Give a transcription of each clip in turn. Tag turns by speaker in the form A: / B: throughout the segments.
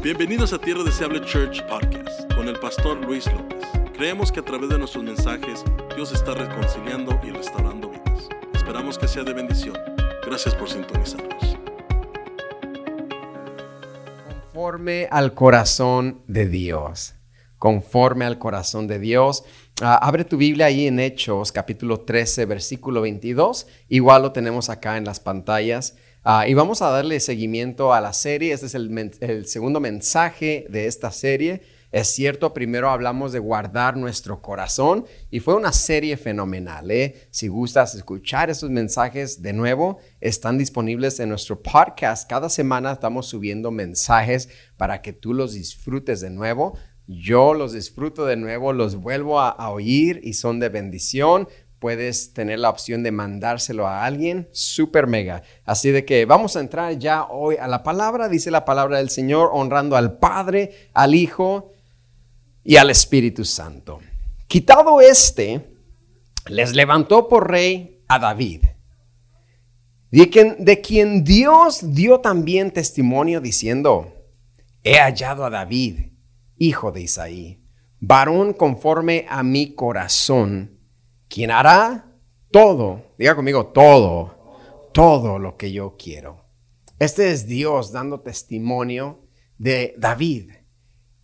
A: Bienvenidos a Tierra Deseable Church Podcast con el pastor Luis López. Creemos que a través de nuestros mensajes Dios está reconciliando y restaurando vidas. Esperamos que sea de bendición. Gracias por sintonizarnos.
B: Conforme al corazón de Dios. Conforme al corazón de Dios. Ah, abre tu Biblia ahí en Hechos, capítulo 13, versículo 22. Igual lo tenemos acá en las pantallas. Ah, y vamos a darle seguimiento a la serie. Este es el, segundo mensaje de esta serie. Es cierto, primero hablamos de guardar nuestro corazón y fue una serie fenomenal. ¿eh? Si gustas escuchar esos mensajes de nuevo, están disponibles en nuestro podcast. Cada semana estamos subiendo mensajes para que tú los disfrutes de nuevo. Yo los disfruto de nuevo, los vuelvo a oír y son de bendición puedes tener la opción de mandárselo a alguien, super mega. Así de que vamos a entrar ya hoy a la palabra, dice la palabra del Señor, honrando al Padre, al Hijo y al Espíritu Santo. Quitado este, les levantó por rey a David, de quien, de quien Dios dio también testimonio diciendo, he hallado a David, hijo de Isaí, varón conforme a mi corazón quien hará todo, diga conmigo, todo, todo lo que yo quiero. Este es Dios dando testimonio de David.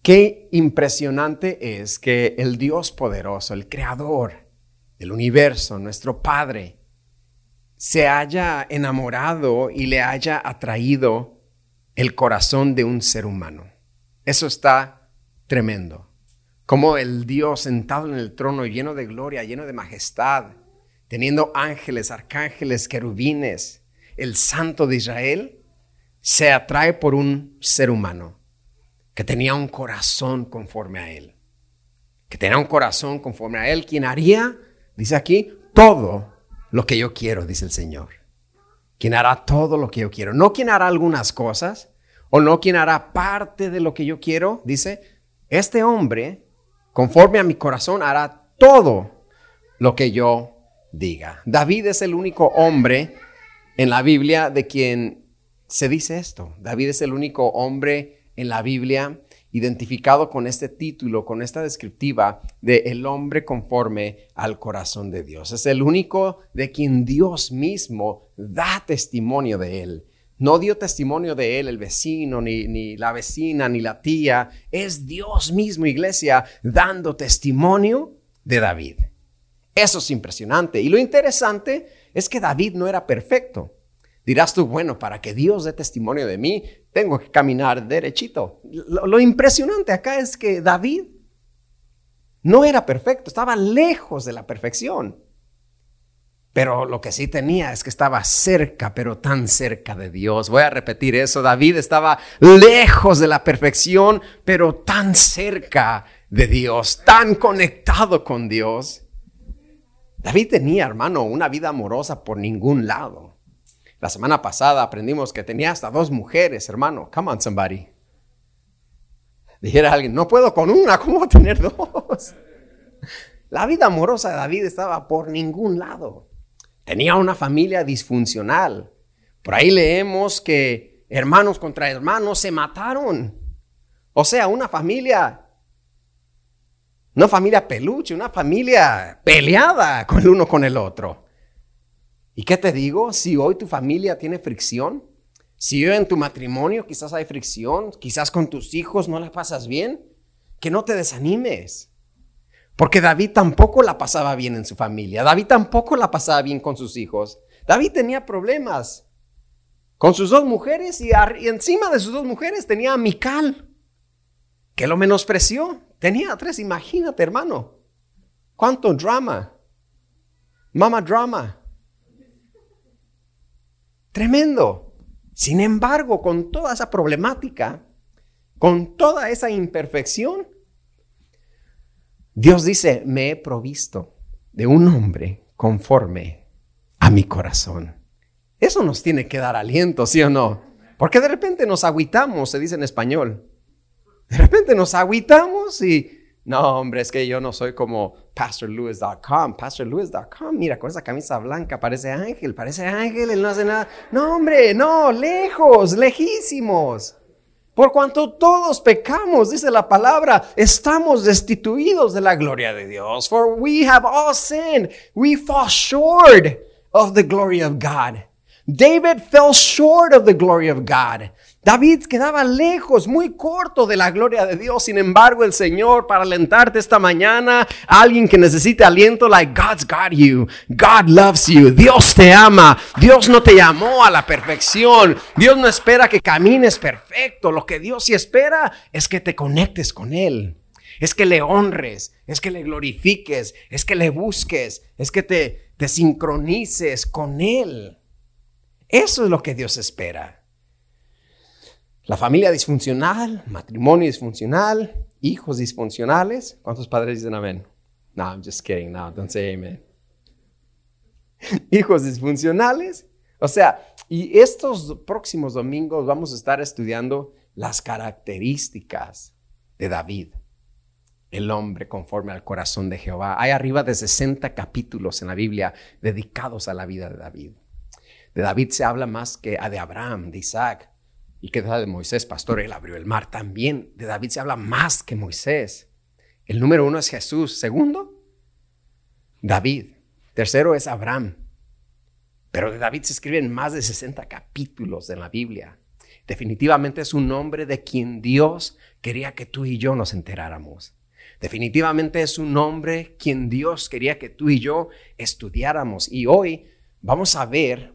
B: Qué impresionante es que el Dios poderoso, el creador del universo, nuestro Padre, se haya enamorado y le haya atraído el corazón de un ser humano. Eso está tremendo como el Dios sentado en el trono lleno de gloria, lleno de majestad, teniendo ángeles, arcángeles, querubines, el santo de Israel, se atrae por un ser humano que tenía un corazón conforme a él. Que tenía un corazón conforme a él, quien haría, dice aquí, todo lo que yo quiero, dice el Señor. Quien hará todo lo que yo quiero. No quien hará algunas cosas, o no quien hará parte de lo que yo quiero, dice, este hombre conforme a mi corazón hará todo lo que yo diga. David es el único hombre en la Biblia de quien se dice esto. David es el único hombre en la Biblia identificado con este título, con esta descriptiva de el hombre conforme al corazón de Dios. Es el único de quien Dios mismo da testimonio de él. No dio testimonio de él el vecino, ni, ni, la vecina, ni la tía. Es Dios mismo, iglesia, dando testimonio de David. Eso es impresionante. Y lo interesante es que David no era perfecto. Dirás tú, bueno, para que Dios dé testimonio de mí, tengo que caminar derechito. Lo, lo impresionante acá es que David no era perfecto, estaba lejos de la perfección. Pero lo que sí tenía es que estaba cerca, pero tan cerca de Dios. Voy a repetir eso. David estaba lejos de la perfección, pero tan cerca de Dios, tan conectado con Dios. David tenía, hermano, una vida amorosa por ningún lado. La semana pasada aprendimos que tenía hasta dos mujeres, hermano. Come on, somebody. Dijera alguien, no puedo con una, ¿cómo voy a tener dos? La vida amorosa de David estaba por ningún lado. Tenía una familia disfuncional. Por ahí leemos que hermanos contra hermanos se mataron. O sea, una familia, una familia peluche, una familia peleada con el uno con el otro. ¿Y qué te digo? Si hoy tu familia tiene fricción, si hoy en tu matrimonio quizás hay fricción, quizás con tus hijos no la pasas bien, que no te desanimes. Porque David tampoco la pasaba bien en su familia. David tampoco la pasaba bien con sus hijos. David tenía problemas con sus dos mujeres y, encima de sus dos mujeres tenía a Mical, que lo menospreció. Tenía tres, imagínate hermano. ¿Cuánto drama? Mama drama. Tremendo. Sin embargo, con toda esa problemática, con toda esa imperfección, Dios dice, me he provisto de un hombre conforme a mi corazón. Eso nos tiene que dar aliento, ¿sí o no? Porque de repente nos agüitamos, se dice en español. De repente nos agüitamos y, no, hombre, es que yo no soy como pastorlewis.com. Pastorlewis.com, mira, con esa camisa blanca parece ángel, parece ángel, él no hace nada. No, hombre, no, lejos, lejísimos. Por cuanto todos pecamos, dice la palabra, estamos destituidos de la gloria de Dios. For we have all sinned. We fall short of the glory of God. David fell short of the glory of God. David quedaba lejos, muy corto de la gloria de Dios. Sin embargo, el Señor, para alentarte esta mañana, alguien que necesite aliento, like God's got you. God loves you. Dios te ama. Dios no te llamó a la perfección. Dios no espera que camines perfecto. Lo que Dios sí espera es que te conectes con Él. Es que le honres, es que le glorifiques, es que le busques, es que te, te sincronices con Él. Eso es lo que Dios espera. La familia disfuncional, matrimonio disfuncional, hijos disfuncionales. ¿Cuántos padres dicen amén? No, I'm just kidding. No, don't say amen. hijos disfuncionales. O sea, y estos próximos domingos vamos a estar estudiando las características de David, el hombre conforme al corazón de Jehová. Hay arriba de 60 capítulos en la Biblia dedicados a la vida de David. De David se habla más que de Abraham, de Isaac, ¿Y qué de Moisés, pastor? Él abrió el mar también. De David se habla más que Moisés. El número uno es Jesús. Segundo, David. Tercero es Abraham. Pero de David se escriben más de 60 capítulos en la Biblia. Definitivamente es un hombre de quien Dios quería que tú y yo nos enteráramos. Definitivamente es un hombre quien Dios quería que tú y yo estudiáramos. Y hoy vamos a ver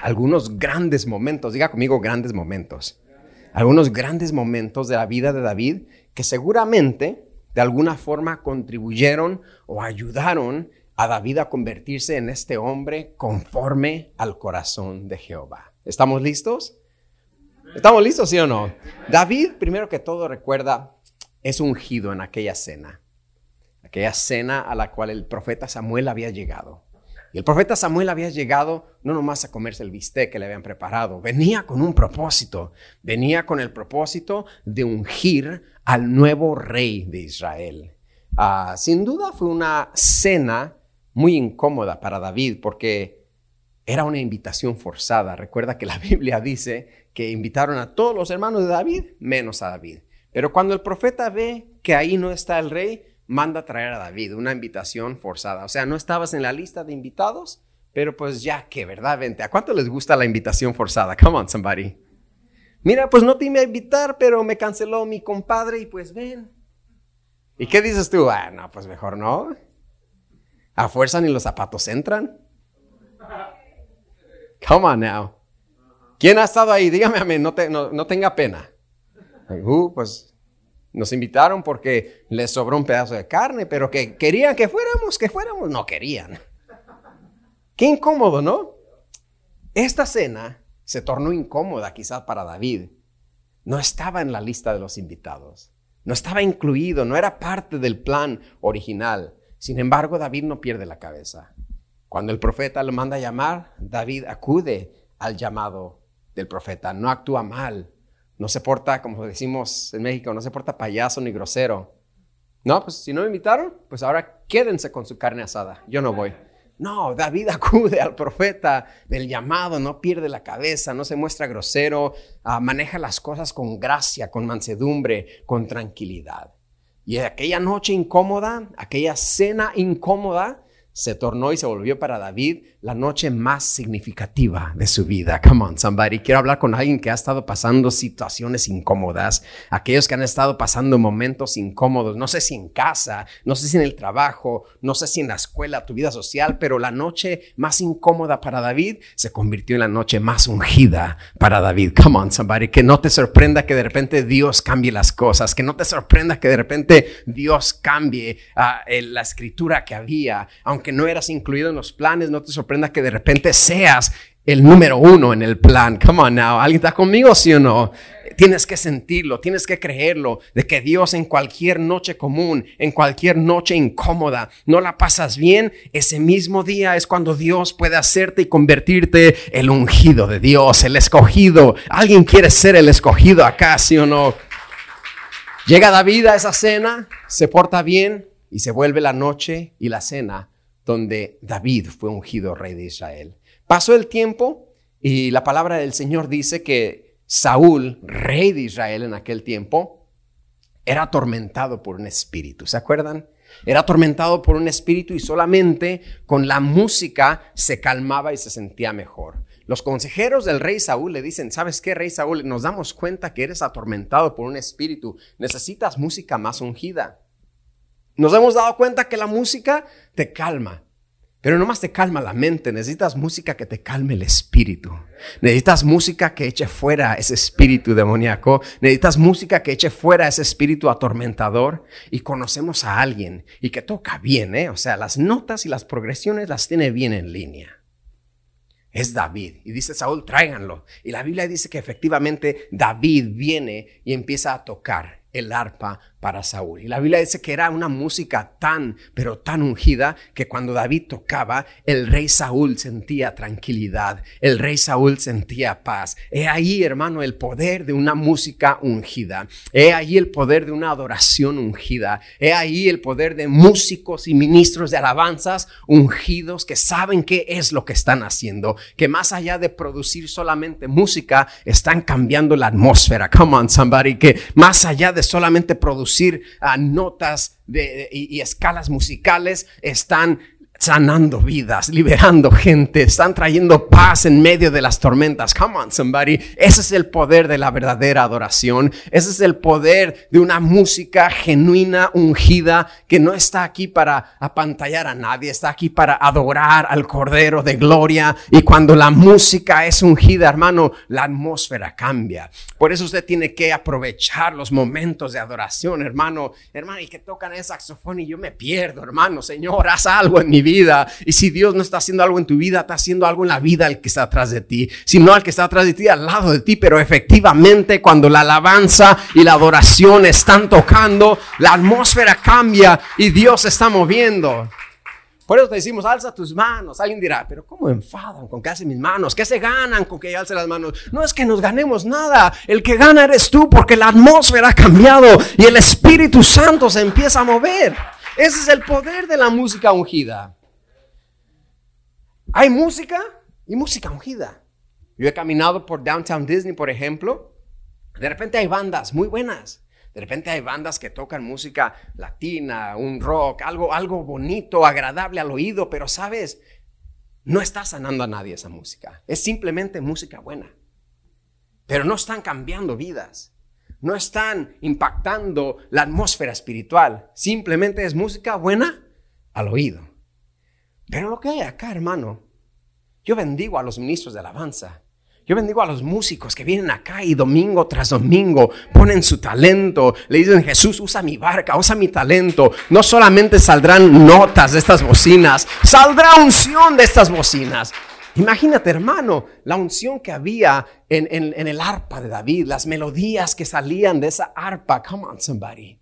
B: algunos grandes momentos, diga conmigo grandes momentos, algunos grandes momentos de la vida de David que seguramente de alguna forma contribuyeron o ayudaron a David a convertirse en este hombre conforme al corazón de Jehová. ¿Estamos listos? ¿Estamos listos, sí o no? David, primero que todo, recuerda, es ungido en aquella cena, aquella cena a la cual el profeta Samuel había llegado. Y el profeta Samuel había llegado no nomás a comerse el bistec que le habían preparado, venía con un propósito, venía con el propósito de ungir al nuevo rey de Israel. Ah, sin duda fue una cena muy incómoda para David porque era una invitación forzada. Recuerda que la Biblia dice que invitaron a todos los hermanos de David menos a David. Pero cuando el profeta ve que ahí no está el rey, manda a traer a David, una invitación forzada. O sea, no estabas en la lista de invitados, pero pues ya que, ¿verdad? Vente. ¿A cuánto les gusta la invitación forzada? Come on, somebody. Mira, pues no te iba a invitar, pero me canceló mi compadre y pues ven. ¿Y qué dices tú? Ah, no, pues mejor no. A fuerza ni los zapatos entran. Come on now. ¿Quién ha estado ahí? Dígame a mí, no, no tenga pena. Uh, pues nos invitaron porque les sobró un pedazo de carne, pero que querían que fuéramos, que fuéramos, no querían. Qué incómodo, ¿no? Esta cena se tornó incómoda quizás para David. No estaba en la lista de los invitados. No estaba incluido, no era parte del plan original. Sin embargo, David no pierde la cabeza. Cuando el profeta lo manda a llamar, David acude al llamado del profeta, no actúa mal, no se porta, como decimos en México, no se porta payaso ni grosero. No, pues si no me invitaron, pues ahora quédense con su carne asada. Yo no voy. No, David acude al profeta del llamado, no pierde la cabeza, no se muestra grosero, ah, maneja las cosas con gracia, con mansedumbre, con tranquilidad. Y aquella noche incómoda, aquella cena incómoda, se tornó y se volvió para David la noche más significativa de su vida. Come on, somebody. Quiero hablar con alguien que ha estado pasando situaciones incómodas, aquellos que han estado pasando momentos incómodos, no sé si en casa, no sé si en el trabajo, no sé si en la escuela, tu vida social, pero la noche más incómoda para David se convirtió en la noche más ungida para David. Come on, somebody. Que no te sorprenda que de repente Dios cambie las cosas, que no te sorprenda que de repente Dios cambie ah, la escritura que había, aunque que no eras incluido en los planes, no te sorprenda que de repente seas el número uno en el plan. Come on now. ¿Alguien está conmigo, sí o no? Tienes que sentirlo, tienes que creerlo, de que Dios en cualquier noche común, en cualquier noche incómoda, no la pasas bien, ese mismo día es cuando Dios puede hacerte y convertirte el ungido de Dios, el escogido. ¿Alguien quiere ser el escogido acá, sí o no? Llega David a esa cena, se porta bien y se vuelve la noche y la cena donde David fue ungido rey de Israel. Pasó el tiempo y la palabra del Señor dice que Saúl, rey de Israel en aquel tiempo, era atormentado por un espíritu. ¿Se acuerdan? Era atormentado por un espíritu y solamente con la música se calmaba y se sentía mejor. Los consejeros del rey Saúl le dicen, ¿sabes qué, rey Saúl? Nos damos cuenta que eres atormentado por un espíritu. Necesitas música más ungida. Nos hemos dado cuenta que la música te calma. Pero no más te calma la mente, necesitas música que te calme el espíritu. Necesitas música que eche fuera ese espíritu demoníaco. Necesitas música que eche fuera ese espíritu atormentador. Y conocemos a alguien y que toca bien, ¿eh? O sea, las notas y las progresiones las tiene bien en línea. Es David. Y dice Saúl, tráiganlo. Y la Biblia dice que efectivamente David viene y empieza a tocar el arpa para Saúl. Y la Biblia dice que era una música tan, pero tan ungida, que cuando David tocaba, el rey Saúl sentía tranquilidad, el rey Saúl sentía paz. He ahí, hermano, el poder de una música ungida. He ahí el poder de una adoración ungida. He ahí el poder de músicos y ministros de alabanzas ungidos que saben qué es lo que están haciendo, que más allá de producir solamente música, están cambiando la atmósfera. Come on, somebody, que más allá de solamente producir a notas de, y, y escalas musicales, están sanando vidas, liberando gente, están trayendo paz en medio de las tormentas. Come on, somebody. Ese es el poder de la verdadera adoración. Ese es el poder de una música genuina, ungida, que no está aquí para apantallar a nadie, está aquí para adorar al Cordero de Gloria. Y cuando la música es ungida, hermano, la atmósfera cambia. Por eso usted tiene que aprovechar los momentos de adoración, hermano. Hermano, y que tocan el saxofón y yo me pierdo, hermano. Señor, haz algo en mi vida y si Dios no está haciendo algo en tu vida, está haciendo algo en la vida el que está atrás de ti. Si no, al que está atrás de ti, al lado de ti. Pero efectivamente, cuando la alabanza y la adoración están tocando, la atmósfera cambia y Dios se está moviendo. Por eso te decimos, alza tus manos. Alguien dirá, pero ¿cómo enfadan con que alce mis manos? ¿Qué se ganan con que yo alce las manos? No es que nos ganemos nada. El que gana eres tú porque la atmósfera ha cambiado y el Espíritu Santo se empieza a mover. Ese es el poder de la música ungida. Hay música y música ungida. Yo he caminado por Downtown Disney, por ejemplo. De repente hay bandas muy buenas. De repente hay bandas que tocan música latina, un rock, algo, algo bonito, agradable al oído, pero sabes, no está sanando a nadie esa música. Es simplemente música buena. Pero no están cambiando vidas. No están impactando la atmósfera espiritual. Simplemente es música buena al oído. Pero lo que hay acá, hermano, yo bendigo a los ministros de alabanza. Yo bendigo a los músicos que vienen acá y domingo tras domingo ponen su talento. Le dicen, Jesús, usa mi barca, usa mi talento. No solamente saldrán notas de estas bocinas, saldrá unción de estas bocinas. Imagínate, hermano, la unción que había en, en el arpa de David, las melodías que salían de esa arpa. Come on, somebody.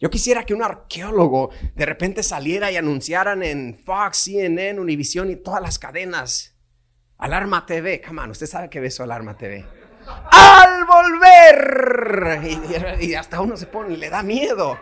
B: Yo quisiera que un arqueólogo de repente saliera y anunciaran en Fox, CNN, Univision y todas las cadenas. Alarma TV, come on, usted sabe que ve eso Alarma TV. Al volver. Y, y, hasta uno se pone le da miedo.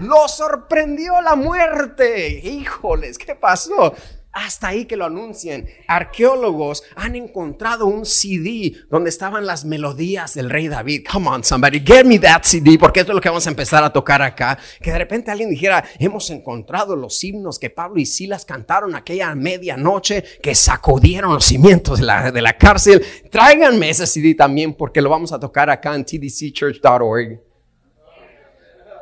B: Lo sorprendió la muerte. Híjoles, ¿qué pasó? Hasta ahí que lo anuncien. Arqueólogos han encontrado un CD donde estaban las melodías del rey David. Come on, somebody, get me that CD, porque esto es lo que vamos a empezar a tocar acá. Que de repente alguien dijera, hemos encontrado los himnos que Pablo y Silas cantaron aquella medianoche que sacudieron los cimientos de la, de la cárcel. Tráiganme ese CD también, porque lo vamos a tocar acá en tdcchurch.org.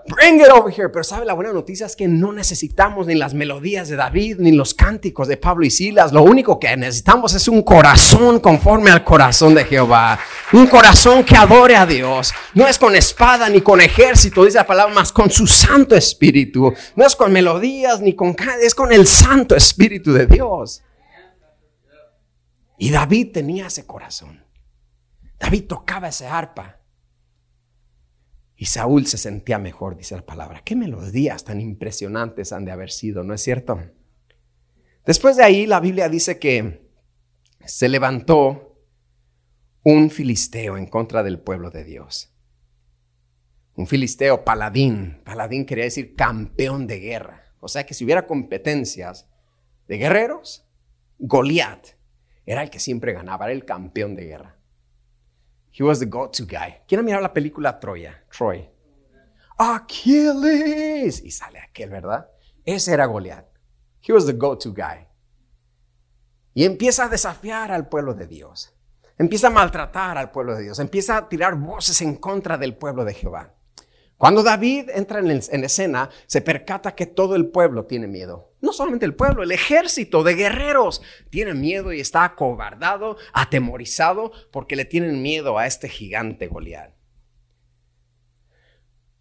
B: Bring it over here. Pero sabe, la buena noticia es que no necesitamos ni las melodías de David, ni los cánticos de Pablo y Silas. Lo único que necesitamos es un corazón conforme al corazón de Jehová. Un corazón que adore a Dios. No es con espada ni con ejército, dice la palabra, más con su Santo Espíritu. No es con melodías ni con... Es con el Santo Espíritu de Dios. Y David tenía ese corazón. David tocaba ese arpa. Y Saúl se sentía mejor, dice la palabra. Qué melodías tan impresionantes han de haber sido, ¿no es cierto? Después de ahí la Biblia dice que se levantó un filisteo en contra del pueblo de Dios. Un filisteo paladín. Paladín quería decir campeón de guerra. O sea que si hubiera competencias de guerreros, Goliat era el que siempre ganaba, era el campeón de guerra. He was the go-to guy. ¿Quién ha mirado la película Troya? Troy. Achilles. Y sale aquel, ¿verdad? Ese era Goliat. He was the go-to guy. Y empieza a desafiar al pueblo de Dios. Empieza a maltratar al pueblo de Dios. Empieza a tirar voces en contra del pueblo de Jehová. Cuando David entra en, en, escena, se percata que todo el pueblo tiene miedo. No solamente el pueblo, el ejército de guerreros tiene miedo y está acobardado, atemorizado, porque le tienen miedo a este gigante Goliat.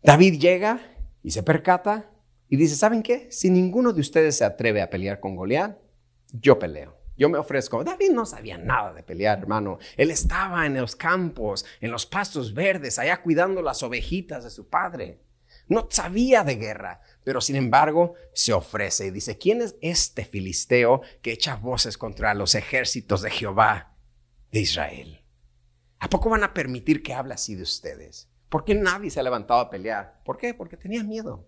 B: David llega y se percata y dice, ¿saben qué? Si ninguno de ustedes se atreve a pelear con Goliat, yo peleo. Yo me ofrezco. David no sabía nada de pelear, hermano. Él estaba en los campos, en los pastos verdes, allá cuidando las ovejitas de su padre. No sabía de guerra, pero sin embargo se ofrece y dice, ¿quién es este filisteo que echa voces contra los ejércitos de Jehová de Israel? ¿A poco van a permitir que hable así de ustedes? ¿Por qué nadie se ha levantado a pelear? ¿Por qué? Porque tenía miedo.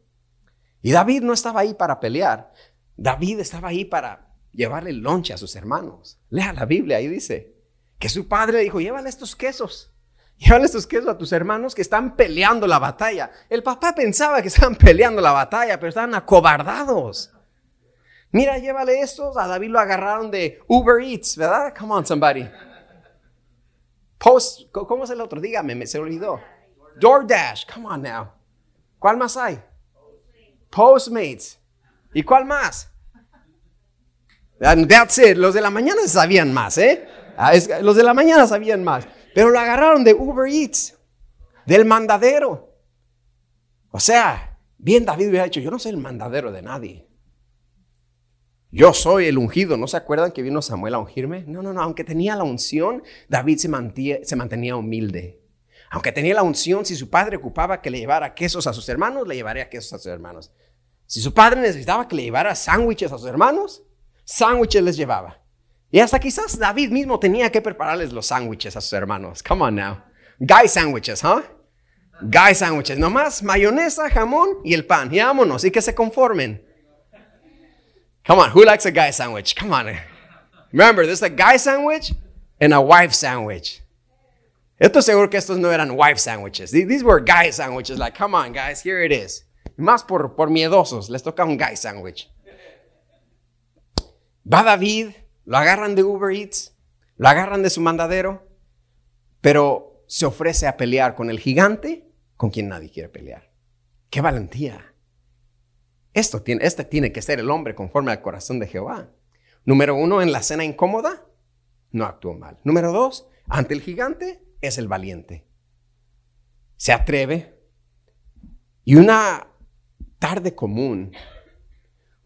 B: Y David no estaba ahí para pelear. David estaba ahí para llevarle lonche a sus hermanos. Lea la Biblia, ahí dice que su padre le dijo, llévale estos quesos. Llévale estos quesos a tus hermanos que están peleando la batalla. El papá pensaba que estaban peleando la batalla, pero estaban acobardados. Mira, llévale estos. A David lo agarraron de Uber Eats, ¿verdad? Come on, somebody. Post, ¿cómo es el otro? Dígame, me se olvidó. DoorDash, come on now. ¿Cuál más hay? Postmates. ¿Y cuál más? That's it. Los de la mañana sabían más, ¿eh? Ah, los de la mañana sabían más. Pero lo agarraron de Uber Eats, del mandadero. O sea, bien David hubiera dicho, yo no soy el mandadero de nadie. Yo soy el ungido. ¿No se acuerdan que vino Samuel a ungirme? No, no, no. Aunque tenía la unción, David se, se mantenía humilde. Aunque tenía la unción, si su padre ocupaba que le llevara quesos a sus hermanos, le llevaría quesos a sus hermanos. Si su padre necesitaba que le llevara sándwiches a sus hermanos, sándwiches les llevaba. Y hasta quizás David mismo tenía que prepararles los sándwiches a sus hermanos. Come on now. Guy sandwiches, ¿huh? Guy sandwiches. Nomás mayonesa, jamón y el pan. Y vámonos. Y que se conformen. Come on. Who likes a guy sandwich? Come on. Remember, there's a guy sandwich and a wife sandwich. Estoy seguro que estos no eran wife sandwiches. These were guy sandwiches. Like, come on, guys, here it is. Más por, por miedosos, les toca un guy sandwich. Va David, lo agarran de Uber Eats, lo agarran de su mandadero, pero se ofrece a pelear con el gigante con quien nadie quiere pelear. ¡Qué valentía! Esto tiene, este tiene que ser el hombre conforme al corazón de Jehová. Número uno, en la cena incómoda, no actuó mal. Número dos, ante el gigante, es el valiente. Se atreve. Y una tarde común,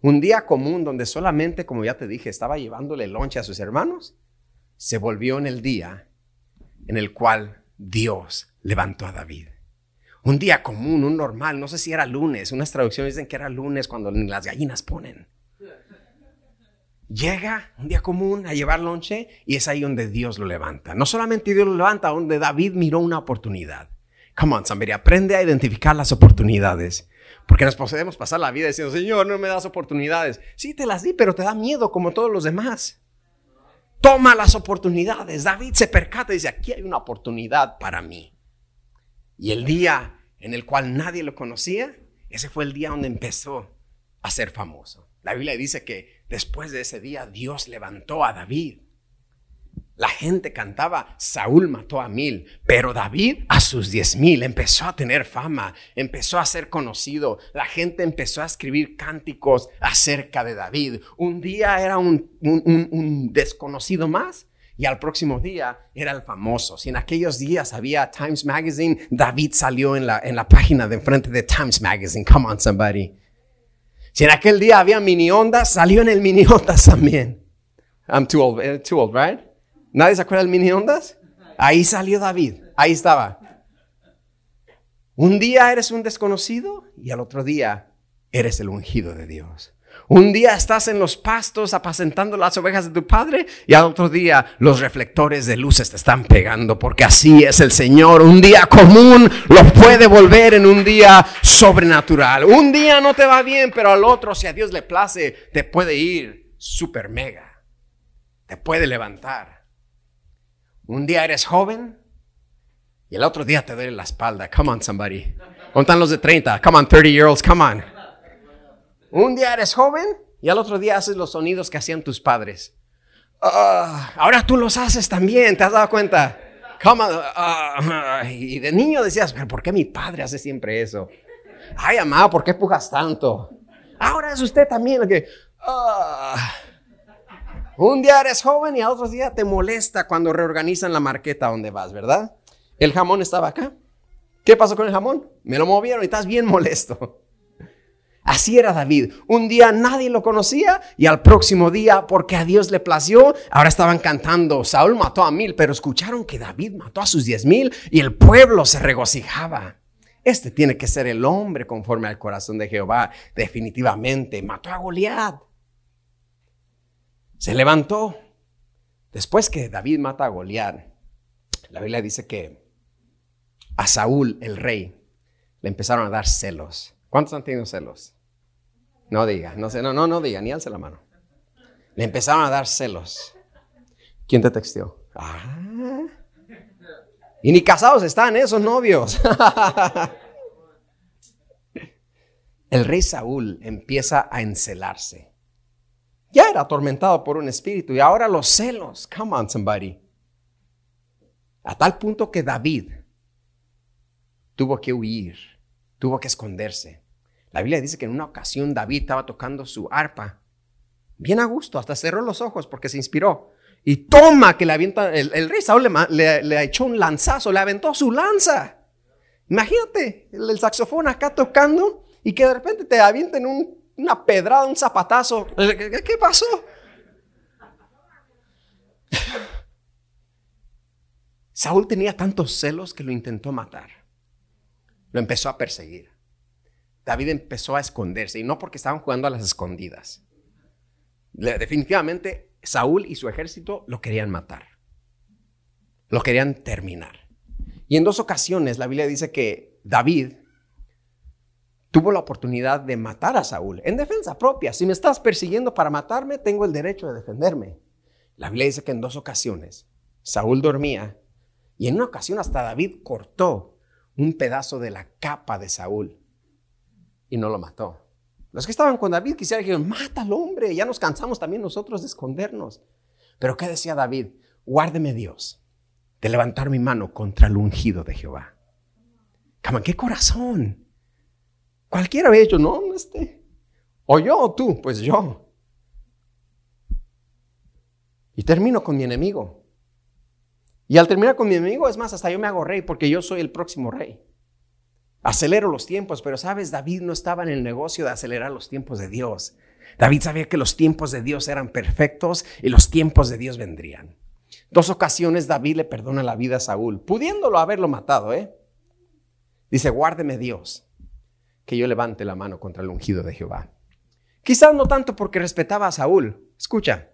B: un día común donde solamente, como ya te dije, estaba llevándole lonche a sus hermanos, se volvió en el día en el cual Dios levantó a David. Un día común, un normal, no sé si era lunes, unas traducciones dicen que era lunes cuando las gallinas ponen llega un día común a llevar lonche y es ahí donde Dios lo levanta. No solamente Dios lo levanta, donde David miró una oportunidad. Come on, somebody, aprende a identificar las oportunidades. Porque nos podemos pasar la vida diciendo, Señor, no me das oportunidades. Sí, te las di, pero te da miedo como todos los demás. Toma las oportunidades. David se percata y dice, aquí hay una oportunidad para mí. Y el día en el cual nadie lo conocía, ese fue el día donde empezó a ser famoso. La Biblia dice que Después de ese día Dios levantó a David. La gente cantaba, Saúl mató a mil, pero David a sus diez mil empezó a tener fama, empezó a ser conocido, la gente empezó a escribir cánticos acerca de David. Un día era un, desconocido más y al próximo día era el famoso. Si en aquellos días había Times Magazine, David salió en la, en la página de enfrente de Times Magazine. Come on, somebody. Si en aquel día había mini ondas, salió en el mini ondas también. I'm too old, eh, too old, right? ¿Nadie se acuerda del mini ondas? Ahí salió David, ahí estaba. Un día eres un desconocido y al otro día eres el ungido de Dios. Un día estás en los pastos apacentando las ovejas de tu padre y al otro día los reflectores de luces te están pegando porque así es el Señor. Un día común lo puede volver en un día sobrenatural. Un día no te va bien, pero al otro, si a Dios le place, te puede ir super mega. Te puede levantar. Un día eres joven Y el otro día te duele la espalda. Come on, somebody. Contan los de 30. Come on, 30 year olds. Come on. Un día eres joven y al otro día haces los sonidos que hacían tus padres. Ah, ahora tú los haces también. ¿Te has dado cuenta? Come on. Ah, y de niño decías, pero ¿por qué mi padre hace siempre eso? Ay, amado, ¿por qué pujas tanto? Ahora es usted también. Que, ah. Un día eres joven y al otro día te molesta cuando reorganizan la marqueta donde vas, ¿verdad? El jamón estaba acá. ¿Qué pasó con el jamón? Me lo movieron y estás bien molesto. Así era David. Un día nadie lo conocía y al próximo día, porque a Dios le plació, ahora estaban cantando, Saúl mató a mil, pero escucharon que David mató a sus diez mil y el pueblo se regocijaba. Este tiene que ser el hombre conforme al corazón de Jehová. Definitivamente mató a Goliat. Se levantó. Después que David mata a Goliat, la Biblia dice que a Saúl, el rey, le empezaron a dar celos. ¿Cuántos han tenido celos? No diga, no sé, no, no, no diga, ni alce la mano. Le empezaron a dar celos. ¿Quién te texteó? Ah. Y ni casados están esos novios. el rey Saúl empieza a encelarse. Ya era atormentado por un espíritu y ahora los celos. Come on, somebody. A tal punto que David tuvo que huir, tuvo que esconderse. La Biblia dice que en una ocasión David estaba tocando su arpa, bien a gusto, hasta cerró los ojos porque se inspiró. Y toma que le avienta, el, rey Saúl le, echó un lanzazo, le aventó su lanza. Imagínate el, el saxofón acá tocando y que de repente te avienten un una pedrada, un zapatazo. ¿Qué pasó? Saúl tenía tantos celos que lo intentó matar. Lo empezó a perseguir. David empezó a esconderse y no porque estaban jugando a las escondidas. Definitivamente Saúl y su ejército lo querían matar. Lo querían terminar. Y en dos ocasiones la Biblia dice que David tuvo la oportunidad de matar a Saúl en defensa propia. Si me estás persiguiendo para matarme, tengo el derecho de defenderme. La Biblia dice que en dos ocasiones Saúl dormía y en una ocasión hasta David cortó un pedazo de la capa de Saúl y no lo mató. Los que estaban con David quisieran que mata al hombre, ya nos cansamos también nosotros de escondernos. Pero ¿qué decía David? Guárdeme Dios de levantar mi mano contra el ungido de Jehová. ¿Qué corazón? Cualquiera había hecho, no, este. O yo o tú, pues yo. Y termino con mi enemigo. Y al terminar con mi enemigo, es más, hasta yo me hago rey porque yo soy el próximo rey. Acelero los tiempos, pero sabes, David no estaba en el negocio de acelerar los tiempos de Dios. David sabía que los tiempos de Dios eran perfectos y los tiempos de Dios vendrían. Dos ocasiones David le perdona la vida a Saúl, pudiéndolo haberlo matado, ¿eh? Dice, guárdeme Dios que yo levante la mano contra el ungido de Jehová. Quizás no tanto porque respetaba a Saúl, escucha,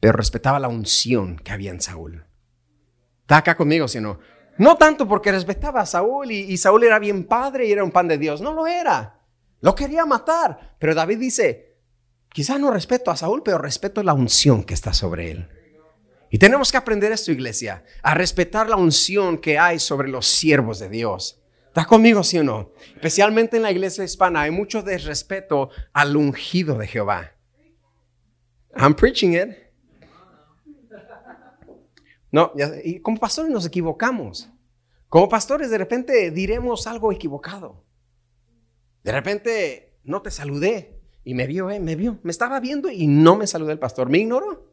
B: pero respetaba la unción que había en Saúl. Está acá conmigo, sino no tanto porque respetaba a Saúl y, y Saúl era bien padre y era un pan de Dios, no lo era. Lo quería matar, pero David dice, quizás no respeto a Saúl, pero respeto la unción que está sobre él. Y tenemos que aprender esto, iglesia, a respetar la unción que hay sobre los siervos de Dios. ¿Estás conmigo, sí o no? Especialmente en la iglesia hispana hay mucho desrespeto al ungido de Jehová. I'm preaching it. No, y como pastores nos equivocamos. Como pastores de repente diremos algo equivocado. De repente no te saludé y me vio, eh, me vio, me estaba viendo y no me saludé el pastor, me ignoró.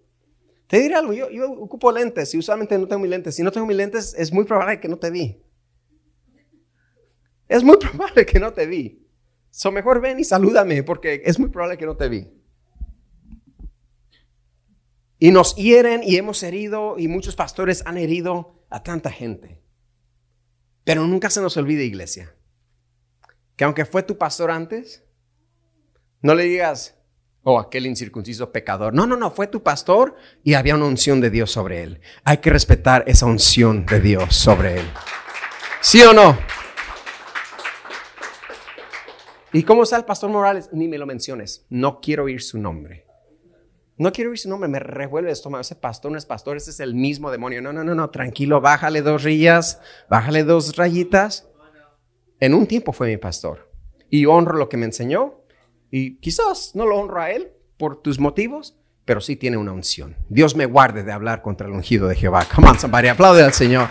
B: Te diré algo, yo, yo ocupo lentes y usualmente no tengo mis lentes. Si no tengo mis lentes es muy probable que no te vi. Es muy probable que no te vi. So mejor ven y salúdame porque es muy probable que no te vi. Y nos hieren y hemos herido y muchos pastores han herido a tanta gente. Pero nunca se nos olvide, iglesia, que aunque fue tu pastor antes, no le digas, oh, aquel incircunciso pecador. No, no, no, fue tu pastor y había una unción de Dios sobre él. Hay que respetar esa unción de Dios sobre él. ¿Sí o no? ¿Y cómo está el pastor Morales? Ni me lo menciones. No quiero oír su nombre. No quiero oír su nombre, me revuelve el estómago. Ese pastor no es pastor, ese es el mismo demonio. No, no, no, no, tranquilo, bájale dos rillas, bájale dos rayitas. En un tiempo fue mi pastor y honro lo que me enseñó y quizás no lo honro a él por tus motivos, pero sí tiene una unción. Dios me guarde de hablar contra el ungido de Jehová. Come on, somebody, aplaude al Señor.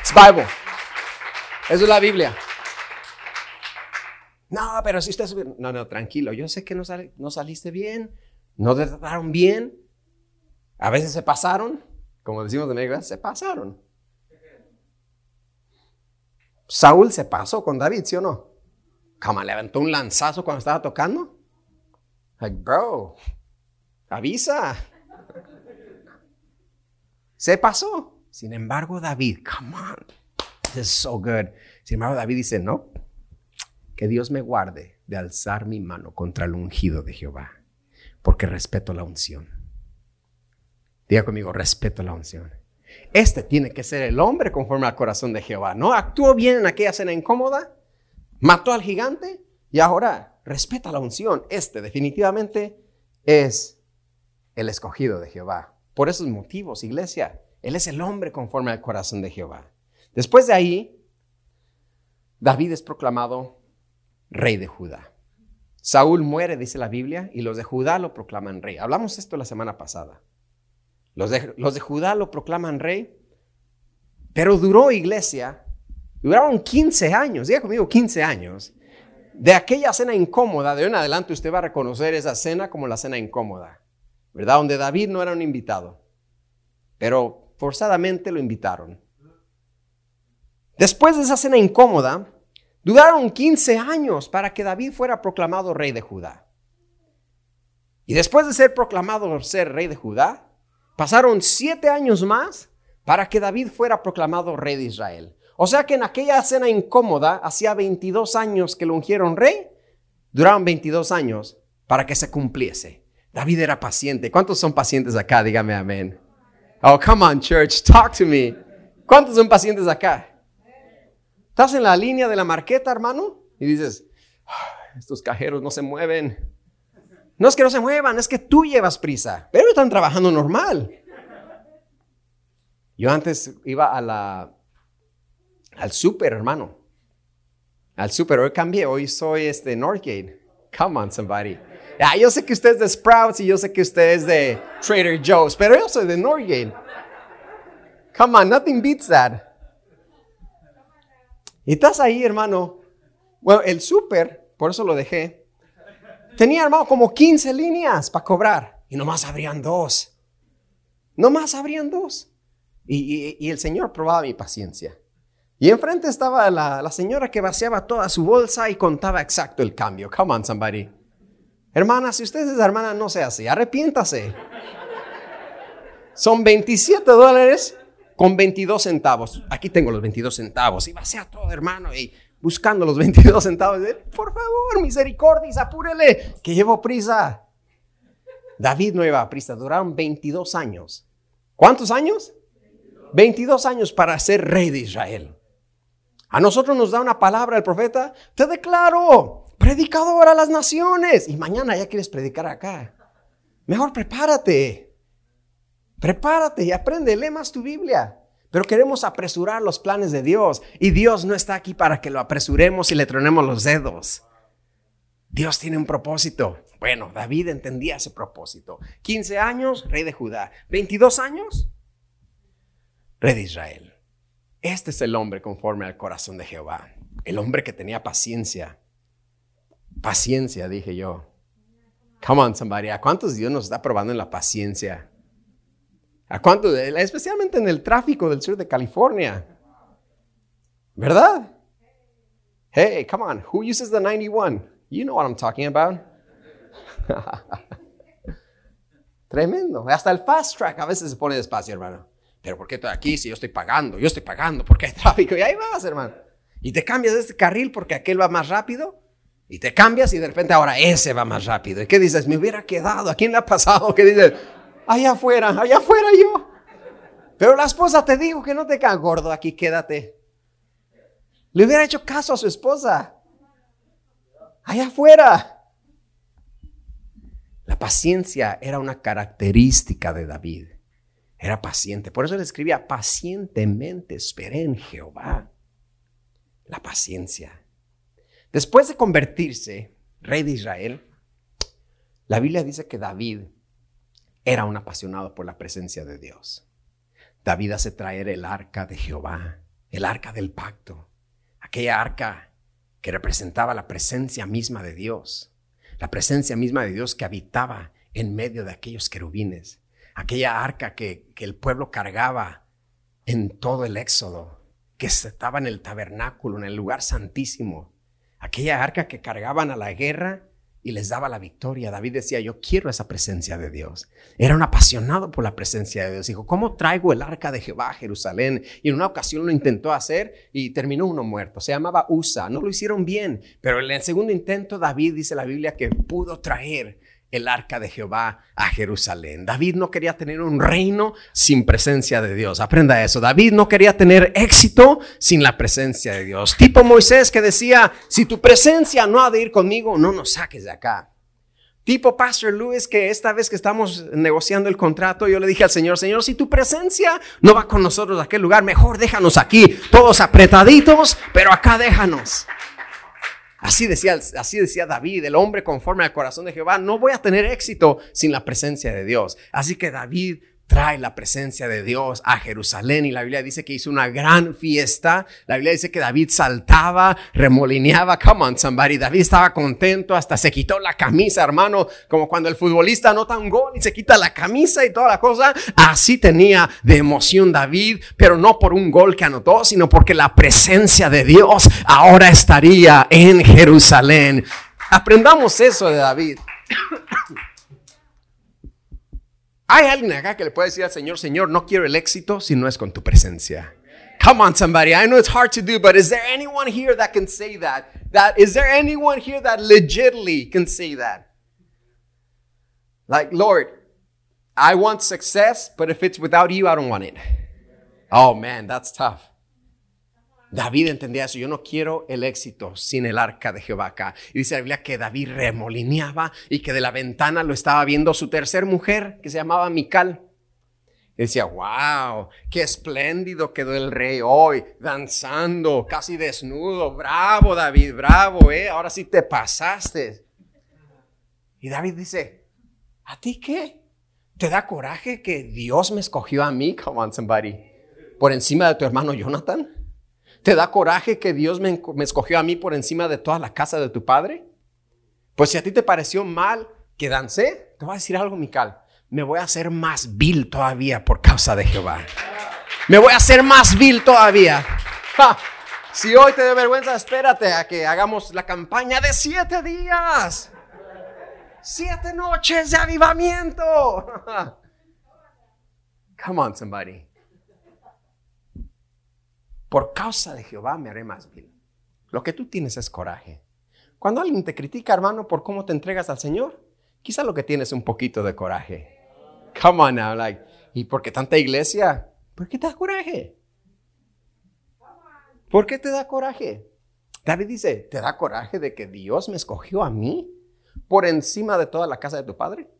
B: It's Bible. Eso es la Biblia. No, pero si usted... No, no, tranquilo. Yo sé que no, no saliste bien. No te trataron bien. A veces se pasaron. Como decimos de México, se pasaron. Saúl se pasó con David, ¿sí o no? Como levantó un lanzazo cuando estaba tocando. Like, bro, avisa. Se pasó. Sin embargo, David, come on, this is so good. Sin embargo, David dice, no, que Dios me guarde de alzar mi mano contra el ungido de Jehová, porque respeto la unción. Diga conmigo, respeto la unción. Este tiene que ser el hombre conforme al corazón de Jehová. No actuó bien en aquella cena incómoda, mató al gigante y ahora respeta la unción. Este definitivamente es el escogido de Jehová. Por esos motivos, iglesia, Él es el hombre conforme al corazón de Jehová. Después de ahí, David es proclamado rey de Judá. Saúl muere, dice la Biblia, y los de Judá lo proclaman rey. Hablamos esto la semana pasada. Los de, los de Judá lo proclaman rey, pero duró iglesia, duraron 15 años, diga conmigo 15 años, de aquella cena incómoda, de hoy en adelante usted va a reconocer esa cena como la cena incómoda, ¿verdad? Donde David no era un invitado, pero forzadamente lo invitaron. Después de esa cena incómoda, duraron 15 años para que David fuera proclamado rey de Judá. Y después de ser proclamado ser rey de Judá, pasaron siete años más para que David fuera proclamado rey de Israel. O sea que en aquella cena incómoda, hacía 22 años que lo ungieron rey, duraron 22 años para que se cumpliese. David era paciente. ¿Cuántos son pacientes acá? Dígame amén. Oh, come on, church, talk to me. ¿Cuántos son pacientes acá? Estás en la línea de la marqueta, hermano, y dices, estos cajeros no se mueven. No es que no se muevan, es que tú llevas prisa, pero están trabajando normal. Yo antes iba a la, al súper, hermano. Al súper, hoy cambié, hoy soy este Northgate. Come on, somebody. Ah, yo sé que usted es de Sprouts y yo sé que usted es de Trader Joe's, pero yo soy de Northgate. Come on, nothing beats that. Y estás ahí, hermano. Bueno, el súper, por eso lo dejé. Tenía, hermano, como 15 líneas para cobrar. Y nomás abrían dos. Nomás abrían dos. Y, el Señor probaba mi paciencia. Y enfrente estaba la, señora que vaciaba toda su bolsa y contaba exacto el cambio. Come on, somebody. Hermana, si usted es hermana, no sea así. Arrepiéntase. Son 27 dólares con 22 centavos. Aquí tengo los 22 centavos. Y vacía todo, hermano. Y buscando los 22 centavos. Por favor, misericordia, apúrele, que llevo prisa. David no iba a prisa. Duraron 22 años. ¿Cuántos años? 22 años para ser rey de Israel. A nosotros nos da una palabra el profeta, te declaro predicador a las naciones. Y mañana ya quieres predicar acá. Mejor prepárate. Prepárate y aprende, lee más tu Biblia. Pero queremos apresurar los planes de Dios. Y Dios no está aquí para que lo apresuremos y le tronemos los dedos. Dios tiene un propósito. Bueno, David entendía ese propósito. 15 años, rey de Judá. 22 años, rey de Israel. Este es el hombre conforme al corazón de Jehová. El hombre que tenía paciencia. Paciencia, dije yo. Come on, somebody. ¿A cuántos Dios nos está probando en la paciencia? ¿A cuántos? Especialmente en el tráfico del sur de California. ¿Verdad? Hey, come on. Who uses the 91? You know what I'm talking about. Tremendo. Hasta el fast track a veces se pone despacio, hermano. Pero ¿por qué estoy aquí si yo estoy pagando? Yo estoy pagando porque hay tráfico. Y ahí vas, hermano. Y te cambias de este carril porque aquel va más rápido. Y te cambias y de repente ahora ese va más rápido. ¿Y qué dices? Me hubiera quedado. ¿A quién le ha pasado? ¿Qué dices? Allá afuera, allá afuera yo. Pero la esposa te dijo que no te cagas gordo, aquí quédate. Le hubiera hecho caso a su esposa. Allá afuera. La paciencia era una característica de David. Era paciente. Por eso le escribía, pacientemente esperé en Jehová. La paciencia. Después de convertirse rey de Israel, la Biblia dice que David era un apasionado por la presencia de Dios. David hace traer el arca de Jehová, el arca del pacto, aquella arca que representaba la presencia misma de Dios, la presencia misma de Dios que habitaba en medio de aquellos querubines, aquella arca que, el pueblo cargaba en todo el éxodo, que estaba en el tabernáculo, en el lugar santísimo, aquella arca que cargaban a la guerra y les daba la victoria. David decía, yo quiero esa presencia de Dios. Era un apasionado por la presencia de Dios. Dijo, ¿cómo traigo el arca de Jehová a Jerusalén? Y en una ocasión lo intentó hacer y terminó uno muerto. Se llamaba Usa. No lo hicieron bien, pero en el segundo intento David dice la Biblia que pudo traer el arca de Jehová a Jerusalén. David no quería tener un reino sin presencia de Dios. Aprenda eso. David no quería tener éxito sin la presencia de Dios. Tipo Moisés que decía, si tu presencia no ha de ir conmigo, no nos saques de acá. Tipo Pastor Lewis que esta vez que estamos negociando el contrato, yo le dije al Señor, Señor, si tu presencia no va con nosotros a aquel lugar, mejor déjanos aquí, todos apretaditos, pero acá déjanos. Así decía, así decía David, el hombre conforme al corazón de Jehová, no voy a tener éxito sin la presencia de Dios. Así que David trae la presencia de Dios a Jerusalén y la Biblia dice que hizo una gran fiesta. La Biblia dice que David saltaba, remolineaba, come on somebody, David estaba contento, hasta se quitó la camisa, hermano, como cuando el futbolista anota un gol y se quita la camisa y toda la cosa. Así tenía de emoción David, pero no por un gol que anotó, sino porque la presencia de Dios ahora estaría en Jerusalén. Aprendamos eso de David. Hay alguien acá que le puede decir al Señor, Señor, no quiero el éxito si no es con tu presencia. Come on, somebody. I know it's hard to do, but is there anyone here that can say that? That is there anyone here that legitimately can say that? Like, Lord, I want success, but if it's without you, I don't want it. Oh man, that's tough. David entendía eso. Yo no quiero el éxito sin el arca de Jehová acá. Y dice la Biblia que David remolineaba y que de la ventana lo estaba viendo su tercer mujer, que se llamaba Mical. Y decía, wow, qué espléndido quedó el rey hoy, danzando, casi desnudo. Bravo, David, bravo, ¿eh? Ahora sí te pasaste. Y David dice, ¿a ti qué? ¿Te da coraje que Dios me escogió a mí, come on somebody, por encima de tu hermano Jonathan? ¿Te da coraje que Dios me, escogió a mí por encima de toda la casa de tu padre? Pues si a ti te pareció mal que dancé, te voy a decir algo, Mical. Me voy a hacer más vil todavía por causa de Jehová. Me voy a hacer más vil todavía. Si hoy te da vergüenza, espérate a que hagamos la campaña de siete días. Siete noches de avivamiento. Come on, somebody. Por causa de Jehová me haré más vil. Lo que tú tienes es coraje. Cuando alguien te critica, hermano, por cómo te entregas al Señor, quizá lo que tienes es un poquito de coraje. Come on now, like, ¿y por qué tanta iglesia? ¿Por qué te da coraje? ¿Por qué te da coraje? David dice, ¿te da coraje de que Dios me escogió a mí por encima de toda la casa de tu padre?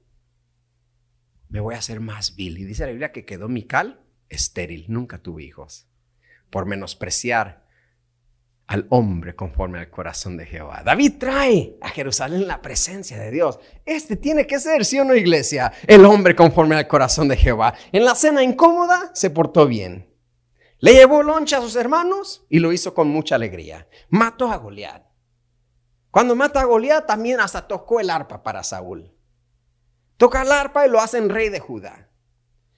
B: Me voy a hacer más vil. Y dice la Biblia que quedó Mical estéril, nunca tuvo hijos por menospreciar al hombre conforme al corazón de Jehová. David trae a Jerusalén la presencia de Dios. Este tiene que ser, sí o no, iglesia, el hombre conforme al corazón de Jehová. En la cena incómoda se portó bien. Le llevó loncha a sus hermanos y lo hizo con mucha alegría. Mató a Goliat. Cuando mata a Goliat, también hasta tocó el arpa para Saúl. Toca el arpa y lo hacen rey de Judá.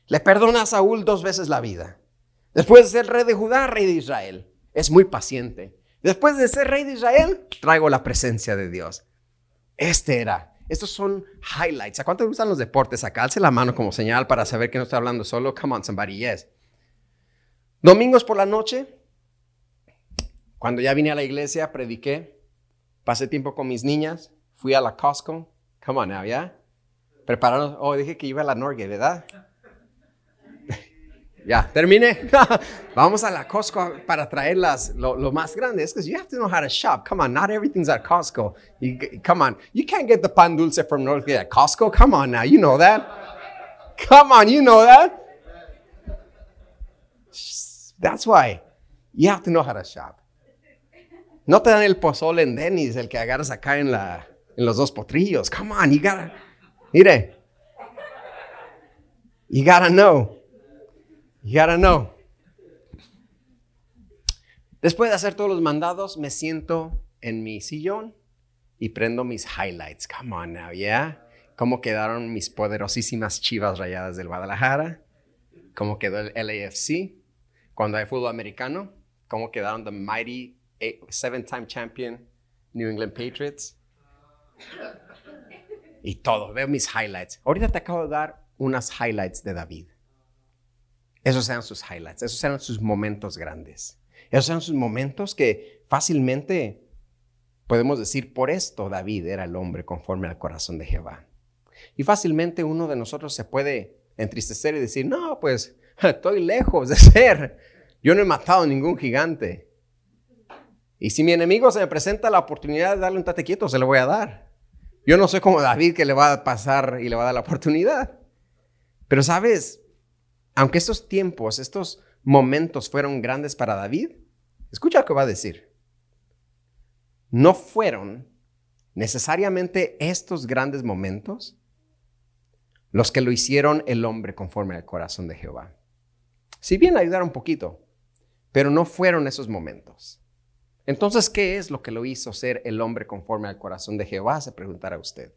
B: Le perdona a Saúl dos veces la vida. Después de ser rey de Judá, rey de Israel. Es muy paciente. Después de ser rey de Israel, traigo la presencia de Dios. Este era. Estos son highlights. ¿A cuánto le gustan los deportes? Acá alce la mano como señal para saber que no estoy hablando solo. Come on, somebody, yes. Domingos por la noche, cuando ya vine a la iglesia, prediqué, pasé tiempo con mis niñas, fui a la Costco. Come on now, ¿ya? Prepararon, oh, dije que iba a la Norge, ¿verdad? Ya, terminé. Vamos a la Costco para traer las, lo, más grande. Es que you have to know how to shop. Come on, not everything's at Costco. Come on, you can't get the pan dulce from North at Costco. Come on now, you know that. Come on, you know that. That's why you have to know how to shop. No te dan el pozole en Denny's, el que agarras acá en, la, en los dos potrillos. Come on, you gotta. Mire. You gotta know. You gotta know. Después de hacer todos los mandados, me siento en mi sillón y prendo mis highlights. Come on now, yeah. ¿Cómo quedaron mis poderosísimas chivas rayadas del Guadalajara? ¿Cómo quedó el LAFC? Cuando hay fútbol americano, ¿cómo quedaron the mighty seven-time champion New England Patriots? Y todo, veo mis highlights. Ahorita te acabo de dar unas highlights de David. Esos eran sus highlights, esos eran sus momentos grandes. Esos eran sus momentos que fácilmente podemos decir, por esto David era el hombre conforme al corazón de Jehová. Y fácilmente uno de nosotros se puede entristecer y decir, no, pues estoy lejos de ser. Yo no he matado a ningún gigante. Y si mi enemigo se me presenta la oportunidad de darle un tate quieto, se lo voy a dar. Yo no soy como David que le va a pasar y le va a dar la oportunidad. Pero sabes, aunque estos tiempos, estos momentos fueron grandes para David, escucha lo que va a decir. No fueron necesariamente estos grandes momentos los que lo hicieron el hombre conforme al corazón de Jehová. Si bien ayudaron un poquito, pero no fueron esos momentos. Entonces, ¿qué es lo que lo hizo ser el hombre conforme al corazón de Jehová? Se preguntará usted.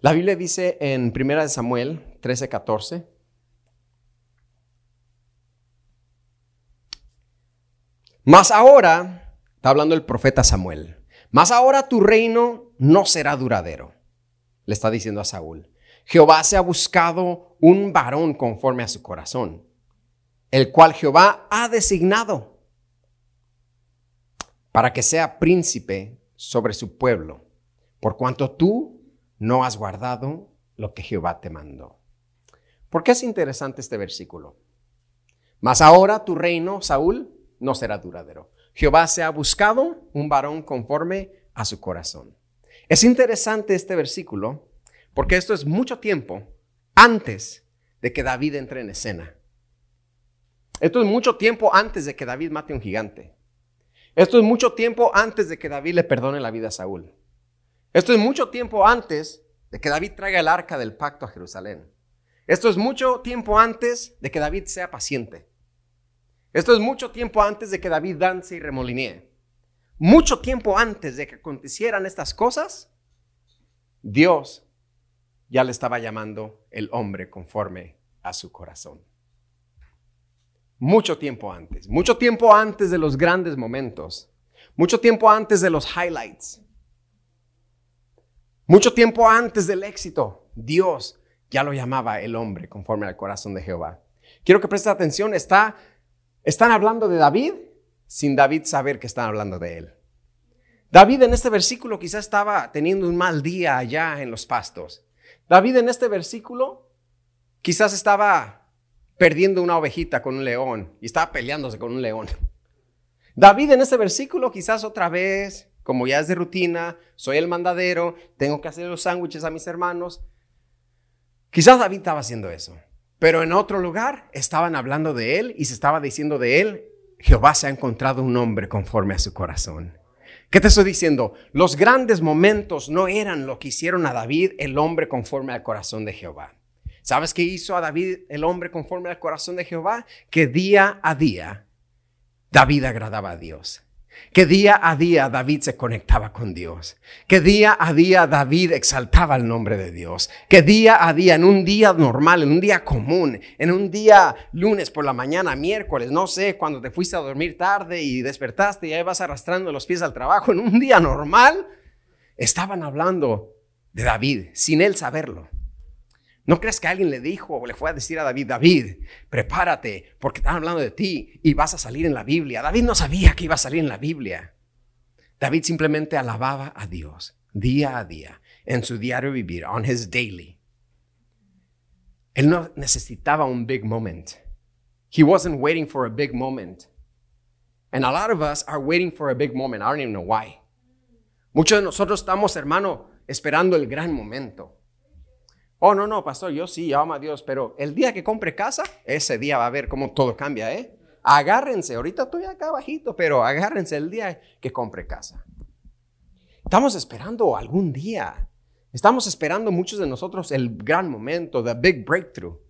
B: La Biblia dice en 1 Samuel 13:14, Mas ahora, está hablando el profeta Samuel, mas ahora tu reino no será duradero le está diciendo a Saúl. Jehová se ha buscado un varón conforme a su corazón, el cual Jehová ha designado para que sea príncipe sobre su pueblo, por cuanto tú no has guardado lo que Jehová te mandó. ¿Por qué es interesante este versículo? Mas ahora tu reino, Saúl, no será duradero. Jehová se ha buscado un varón conforme a su corazón. Es interesante este versículo porque esto es mucho tiempo antes de que David entre en escena. Esto es mucho tiempo antes de que David mate a un gigante. Esto es mucho tiempo antes de que David le perdone la vida a Saúl. Esto es mucho tiempo antes de que David traiga el arca del pacto a Jerusalén. Esto es mucho tiempo antes de que David sea paciente. Esto es mucho tiempo antes de que David dance y remolinee. Mucho tiempo antes de que acontecieran estas cosas, Dios ya le estaba llamando el hombre conforme a su corazón. Mucho tiempo antes, mucho tiempo antes de los grandes momentos, mucho tiempo antes de los highlights, mucho tiempo antes del éxito, Dios ya lo llamaba el hombre conforme al corazón de Jehová. Quiero que prestes atención, está, están hablando de David sin David saber que están hablando de él. David en este versículo quizás estaba teniendo un mal día allá en los pastos. David en este versículo quizás estaba perdiendo una ovejita con un león y estaba peleándose con un león. David en este versículo quizás otra vez, como ya es de rutina, soy el mandadero, tengo que hacer los sándwiches a mis hermanos. Quizás David estaba haciendo eso. Pero en otro lugar estaban hablando de él y se estaba diciendo de él, Jehová se ha encontrado un hombre conforme a su corazón. ¿Qué te estoy diciendo? Los grandes momentos no eran lo que hicieron a David el hombre conforme al corazón de Jehová. ¿Sabes qué hizo a David el hombre conforme al corazón de Jehová? Que día a día David agradaba a Dios que día a día David se conectaba con Dios, que día a día David exaltaba el nombre de Dios, que día a día, en un día normal, en un día común, en un día lunes por la mañana, miércoles, no sé, cuando te fuiste a dormir tarde y despertaste y ahí vas arrastrando los pies al trabajo, en un día normal, estaban hablando de David sin él saberlo. ¿No crees que alguien le dijo o le fue a decir a David, David, prepárate porque están hablando de ti y vas a salir en la Biblia? David no sabía que iba a salir en la Biblia. David simplemente alababa a Dios día a día en su diario vivir, on his daily. Él no necesitaba un big moment. He wasn't waiting for a big moment. And a lot of us are waiting for a big moment. I don't even know why. Muchos de nosotros estamos, hermano, esperando el gran momento. Oh, no, no, pastor, yo sí, amo a Dios, pero el día que compre casa, ese día va a ver cómo todo cambia, ¿eh? Agárrense, ahorita estoy acá bajito, pero agárrense el día que compre casa. Estamos esperando algún día. Estamos esperando muchos de nosotros el gran momento, the big breakthrough.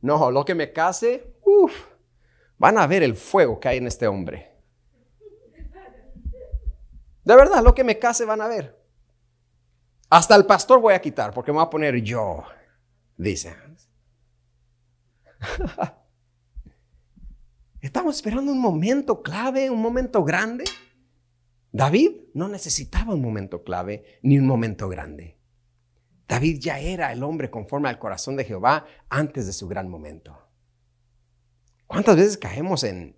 B: No, lo que me case, uff, van a ver el fuego que hay en este hombre. De verdad, lo que me case van a ver. Hasta el pastor voy a quitar porque me voy a poner yo, dice. Estamos esperando un momento clave, un momento grande. David no necesitaba un momento clave ni un momento grande. David ya era el hombre conforme al corazón de Jehová antes de su gran momento. ¿Cuántas veces caemos en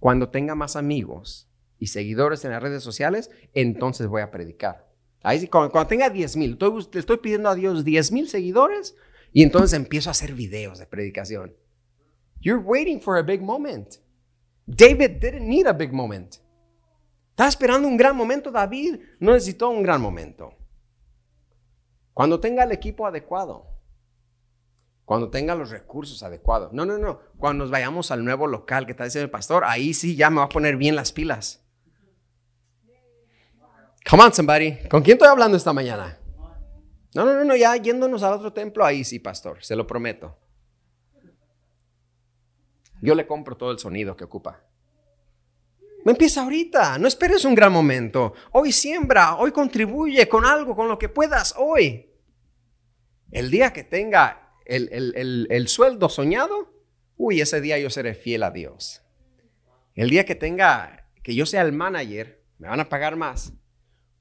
B: cuando tenga más amigos y seguidores en las redes sociales, entonces voy a predicar? Ahí sí, cuando, tenga 10 mil, le estoy pidiendo a Dios 10 mil seguidores y entonces empiezo a hacer videos de predicación. You're waiting for a big moment. David didn't need a big moment. Estaba esperando un gran momento. David no necesitó un gran momento. Cuando tenga el equipo adecuado, cuando tenga los recursos adecuados. No, no, no. Cuando nos vayamos al nuevo local que está diciendo el pastor, ahí sí ya me va a poner bien las pilas. Come on, somebody. ¿Con quién estoy hablando esta mañana? No, no, no, no, ya yéndonos al otro templo, ahí sí, pastor, se lo prometo. Yo le compro todo el sonido que ocupa. Empieza ahorita, no esperes un gran momento. Hoy siembra, hoy contribuye con algo, con lo que puedas hoy. El día que tenga el, el, sueldo soñado, uy, ese día yo seré fiel a Dios. El día que tenga, que yo sea el manager, me van a pagar más.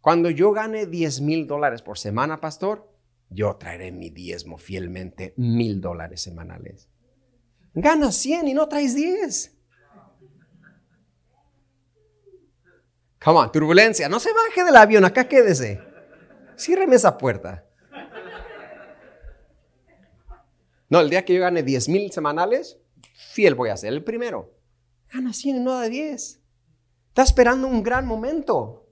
B: Cuando yo gane 10 mil dólares por semana, pastor, yo traeré mi diezmo fielmente, mil dólares semanales. Ganas 100 y no traes 10. Come on, turbulencia. No se baje del avión, acá quédese. Cierreme esa puerta. No, el día que yo gane 10 mil semanales, fiel voy a ser el primero. Gana 100 y no da 10. Está esperando un gran momento.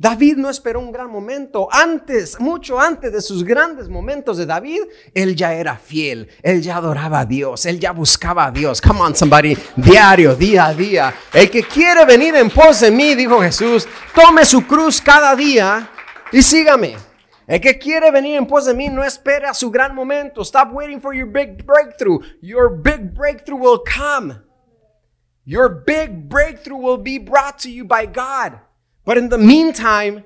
B: David no esperó un gran momento. Antes, mucho antes de sus grandes momentos de David, él ya era fiel. Él ya adoraba a Dios. Él ya buscaba a Dios. Come on, somebody. Diario, día a día. El que quiere venir en pos de mí, dijo Jesús, tome su cruz cada día y sígame. El que quiere venir en pos de mí no espera su gran momento. Stop waiting for your big breakthrough. Your big breakthrough will come. Your big breakthrough will be brought to you by God. But in the meantime,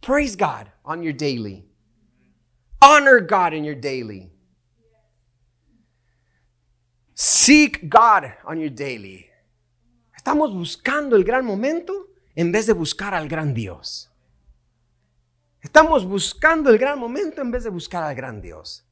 B: praise God on your daily. Honor God in your daily. Seek God on your daily. Estamos buscando el gran momento en vez de buscar al gran Dios. Estamos buscando el gran momento en vez de buscar al gran Dios.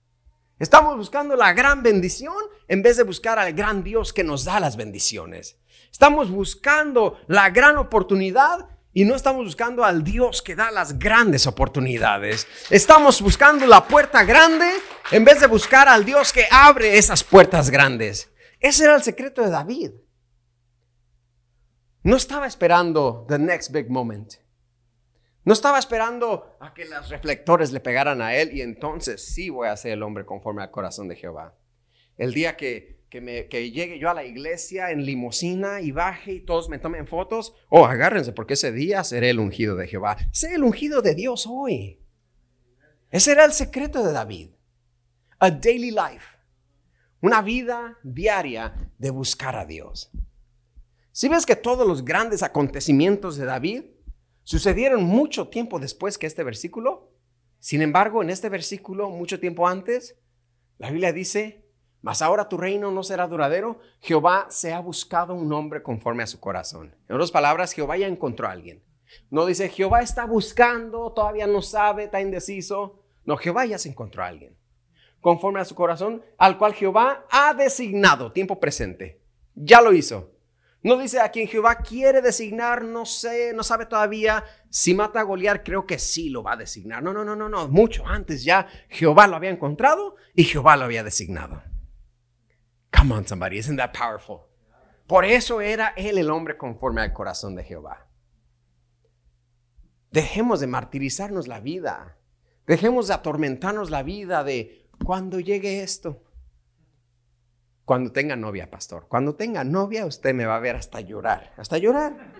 B: Estamos buscando la gran bendición en vez de buscar al gran Dios que nos da las bendiciones. Estamos buscando la gran oportunidad y no estamos buscando al Dios que da las grandes oportunidades. Estamos buscando la puerta grande en vez de buscar al Dios que abre esas puertas grandes. Ese era el secreto de David. No estaba esperando the next big moment. No estaba esperando a que los reflectores le pegaran a él y entonces sí voy a ser el hombre conforme al corazón de Jehová. El día que que, me, que llegue yo a la iglesia en limosina y baje y todos me tomen fotos, oh, agárrense porque ese día seré el ungido de Jehová. Sé el ungido de Dios hoy. Ese era el secreto de David. A daily life. Una vida diaria de buscar a Dios. Si ves que todos los grandes acontecimientos de David sucedieron mucho tiempo después que este versículo, sin embargo, en este versículo, mucho tiempo antes, la Biblia dice mas ahora tu reino no será duradero. Jehová se ha buscado un hombre conforme a su corazón. En otras palabras, Jehová ya encontró a alguien. No dice, Jehová está buscando, todavía no sabe, está indeciso. No, Jehová ya se encontró a alguien. Conforme a su corazón, al cual Jehová ha designado, tiempo presente. Ya lo hizo. No dice a quien Jehová quiere designar, no sé, no sabe todavía. Si mata a Goliat, creo que sí lo va a designar. No, no, no, no, no. Mucho antes ya Jehová lo había encontrado y Jehová lo había designado. Come on, somebody, isn't that powerful? Por eso era él el hombre conforme al corazón de Jehová. Dejemos de martirizarnos la vida. Dejemos de atormentarnos la vida de cuando llegue esto. Cuando tenga novia, pastor. Cuando tenga novia, usted me va a ver hasta llorar. Hasta llorar.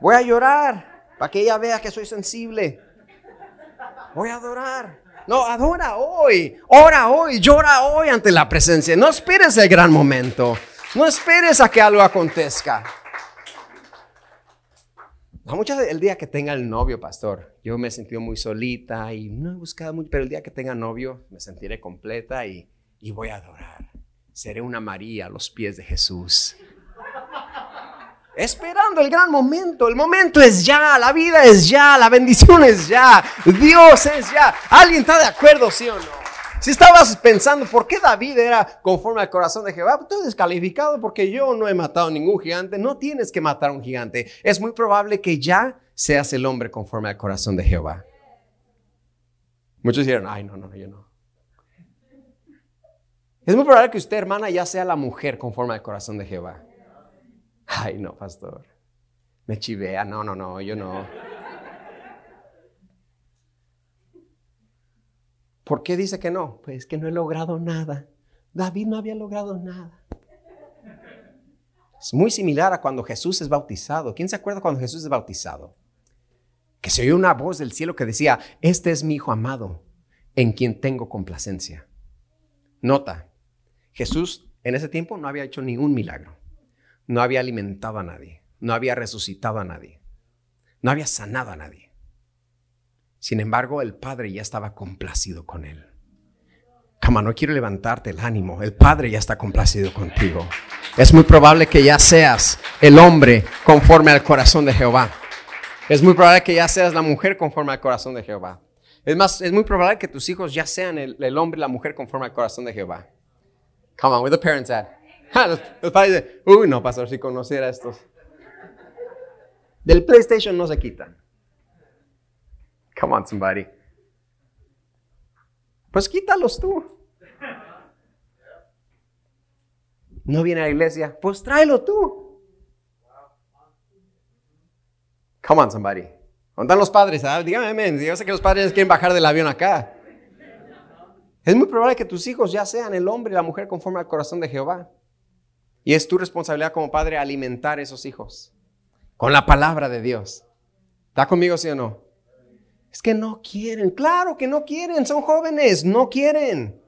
B: Voy a llorar para que ella vea que soy sensible. Voy a adorar. No, adora hoy. Ora hoy. Llora hoy ante la presencia. No esperes el gran momento. No esperes a que algo acontezca. Muchas el día que tenga el novio, pastor, yo me he sentido muy solita y no he buscado mucho, pero el día que tenga novio me sentiré completa y, y voy a adorar seré una María a los pies de Jesús. Esperando el gran momento. El momento es ya, la vida es ya, la bendición es ya, Dios es ya. ¿Alguien está de acuerdo, sí o no? Si estabas pensando por qué David era conforme al corazón de Jehová, tú descalificado porque yo no he matado ningún gigante. No tienes que matar a un gigante. Es muy probable que ya seas el hombre conforme al corazón de Jehová. Muchos dijeron, ay, no, no, yo no. Es muy probable que usted, hermana, ya sea la mujer conforme al corazón de Jehová. Ay, no, pastor. Me chivea. No, no, no, yo no. ¿Por qué dice que no? Pues que no he logrado nada. David no había logrado nada. Es muy similar a cuando Jesús es bautizado. ¿Quién se acuerda cuando Jesús es bautizado? Que se oyó una voz del cielo que decía, este es mi Hijo amado, en quien tengo complacencia. Nota, Jesús en ese tiempo no había hecho ningún milagro, no había alimentado a nadie, no había resucitado a nadie, no había sanado a nadie. Sin embargo, el Padre ya estaba complacido con él. Cama, no quiero levantarte el ánimo. El Padre ya está complacido contigo. Es muy probable que ya seas el hombre conforme al corazón de Jehová. Es muy probable que ya seas la mujer conforme al corazón de Jehová. Es más, es muy probable que tus hijos ya sean el, hombre y la mujer conforme al corazón de Jehová. Come on, where the parents at? Los, padres dicen, uy, no, pastor, si conociera estos. Del PlayStation no se quitan. Come on, somebody. Pues quítalos tú. No viene a la iglesia, pues tráelo tú. Come on, somebody. ¿Dónde los padres? Ah, dígame, yo sé que los padres quieren bajar del avión acá. Es muy probable que tus hijos ya sean el hombre y la mujer conforme al corazón de Jehová. Y es tu responsabilidad como padre alimentar a esos hijos con la palabra de Dios. ¿Está conmigo, sí o no? Es que no quieren. Claro que no quieren. Son jóvenes. No quieren.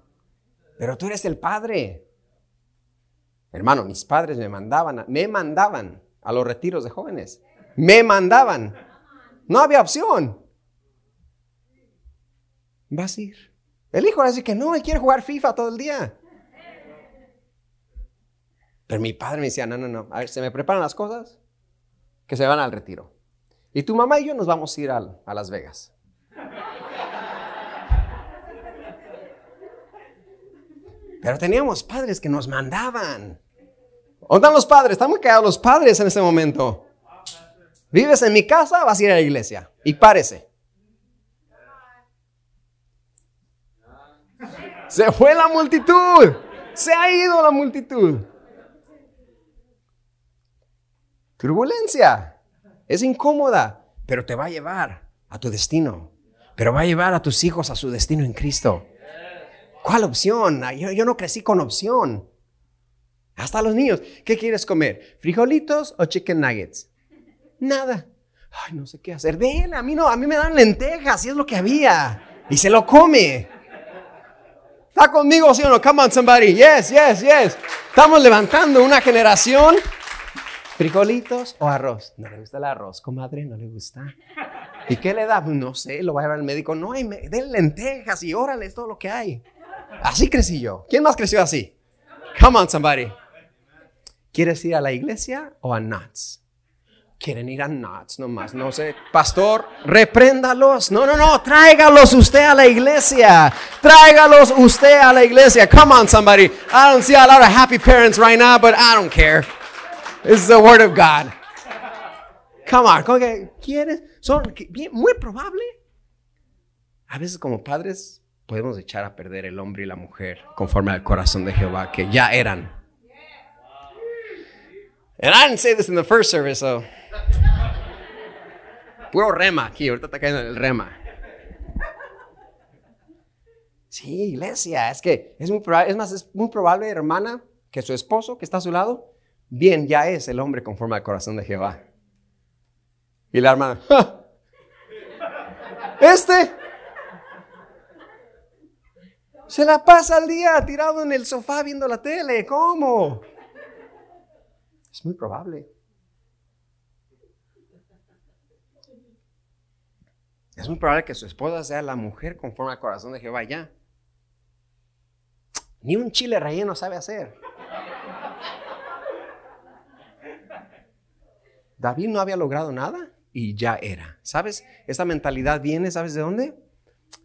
B: Pero tú eres el padre. Hermano, mis padres me mandaban, me mandaban a los retiros de jóvenes. Me mandaban. No había opción. Vas a ir. El hijo le dice que no, él quiere jugar FIFA todo el día. Pero mi padre me decía, no, no, no, a ver, se me preparan las cosas, que se van al retiro. Y tu mamá y yo nos vamos a ir a, a Las Vegas. Pero teníamos padres que nos mandaban. ¿Dónde están los padres? Están muy quedados los padres en este momento. Vives en mi casa, vas a ir a la iglesia. Y párese. Se fue la multitud. Se ha ido la multitud. Turbulencia. Es incómoda, pero te va a llevar a tu destino. Pero va a llevar a tus hijos a su destino en Cristo. ¿Cuál opción? Yo, no crecí con opción. Hasta los niños. ¿Qué quieres comer? ¿Frijolitos o chicken nuggets? Nada. Ay, no sé qué hacer. Ven, a mí no, a mí me dan lentejas, y es lo que había. Y se lo come. ¿Está conmigo, sí o no? Come on, somebody. Yes, yes, yes. Estamos levantando una generación. ¿Frijolitos o arroz? No le gusta el arroz, comadre, no le gusta. ¿Y qué le da? No sé, lo va a llevar al médico. No, hay, den lentejas y órale, es todo lo que hay. Así crecí yo. ¿Quién más creció así? Come on, somebody. ¿Quieres ir a la iglesia o a Nuts? quieren ir a nuts nomás, no sé. Pastor, repréndalos. No, no, no, tráigalos usted a la iglesia. Tráigalos usted a la iglesia. Come on, somebody. I don't see a lot of happy parents right now, but I don't care. It's the word of God. Come on, ¿cómo que quieres? Son bien, muy probable. A veces como padres podemos echar a perder el hombre y la mujer conforme al corazón de Jehová que ya eran. And I didn't say this in the first service, so. Puro rema aquí, ahorita está cayendo el rema. Sí, iglesia, es que es muy probable, es más, es muy probable, hermana, que su esposo que está a su lado, bien, ya es el hombre conforme al corazón de Jehová. Y la hermana, este se la pasa el día tirado en el sofá viendo la tele, ¿cómo? Es muy probable. Es muy probable que su esposa sea la mujer conforme al corazón de Jehová ya. Ni un chile relleno sabe hacer. David no había logrado nada y ya era. ¿Sabes? Esta mentalidad viene, ¿sabes de dónde?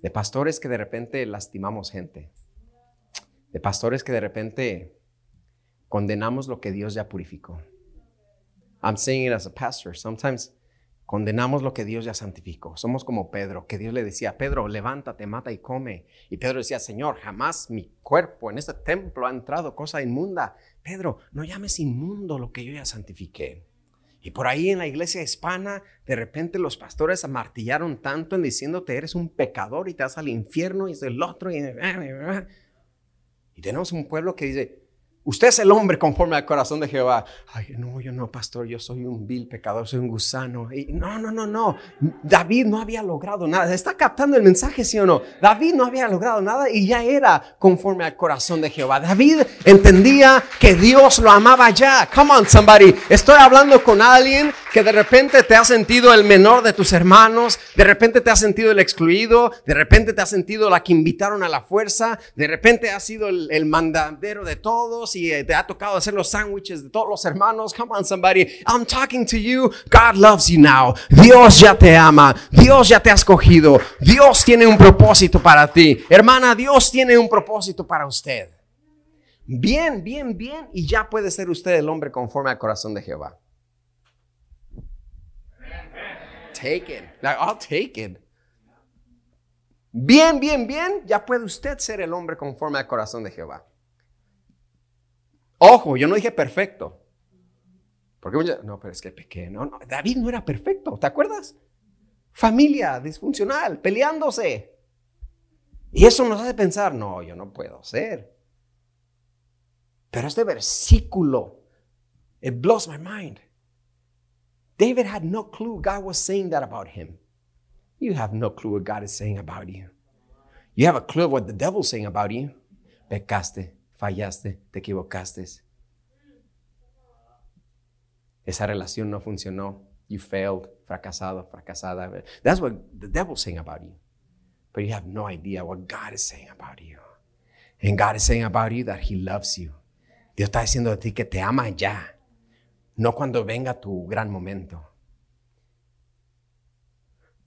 B: De pastores que de repente lastimamos gente. De pastores que de repente condenamos lo que Dios ya purificó. I'm saying it as a pastor. Sometimes Condenamos lo que Dios ya santificó. Somos como Pedro, que Dios le decía, Pedro, levántate, mata y come. Y Pedro decía, Señor, jamás mi cuerpo en este templo ha entrado cosa inmunda. Pedro, no llames inmundo lo que yo ya santifiqué. Y por ahí en la iglesia hispana, de repente los pastores amartillaron tanto en diciéndote, eres un pecador y te vas al infierno y es el otro. Y, y tenemos un pueblo que dice, Usted es el hombre conforme al corazón de Jehová. Ay, no, yo no, pastor, yo soy un vil pecador, soy un gusano. No, no, no, no. David no había logrado nada. ¿Está captando el mensaje, sí o no? David no había logrado nada y ya era conforme al corazón de Jehová. David entendía que Dios lo amaba ya. Come on, somebody. Estoy hablando con alguien que de repente te ha sentido el menor de tus hermanos, de repente te ha sentido el excluido, de repente te ha sentido la que invitaron a la fuerza, de repente ha sido el, el mandadero de todos y eh, te ha tocado hacer los sándwiches de todos los hermanos. Come on, somebody. I'm talking to you. God loves you now. Dios ya te ama. Dios ya te ha escogido. Dios tiene un propósito para ti. Hermana, Dios tiene un propósito para usted. Bien, bien, bien. Y ya puede ser usted el hombre conforme al corazón de Jehová. Take it. I'll take it. Bien, bien, bien. Ya puede usted ser el hombre conforme al corazón de Jehová. Ojo, yo no dije perfecto. Porque no, pero es que pequeño. David no era perfecto, ¿te acuerdas? Familia disfuncional, peleándose. Y eso nos hace pensar, no, yo no puedo ser. Pero este versículo, it blows my mind. David had no clue God was saying that about him. You have no clue what God is saying about you. You have a clue of what the devil's saying about you. Pecaste, fallaste, te equivocaste. Esa relación no funcionó. You failed, fracasado, fracasada. That's what the devil's saying about you. But you have no idea what God is saying about you. And God is saying about you that He loves you. Dios está diciendo de ti que te ama ya, no cuando venga tu gran momento.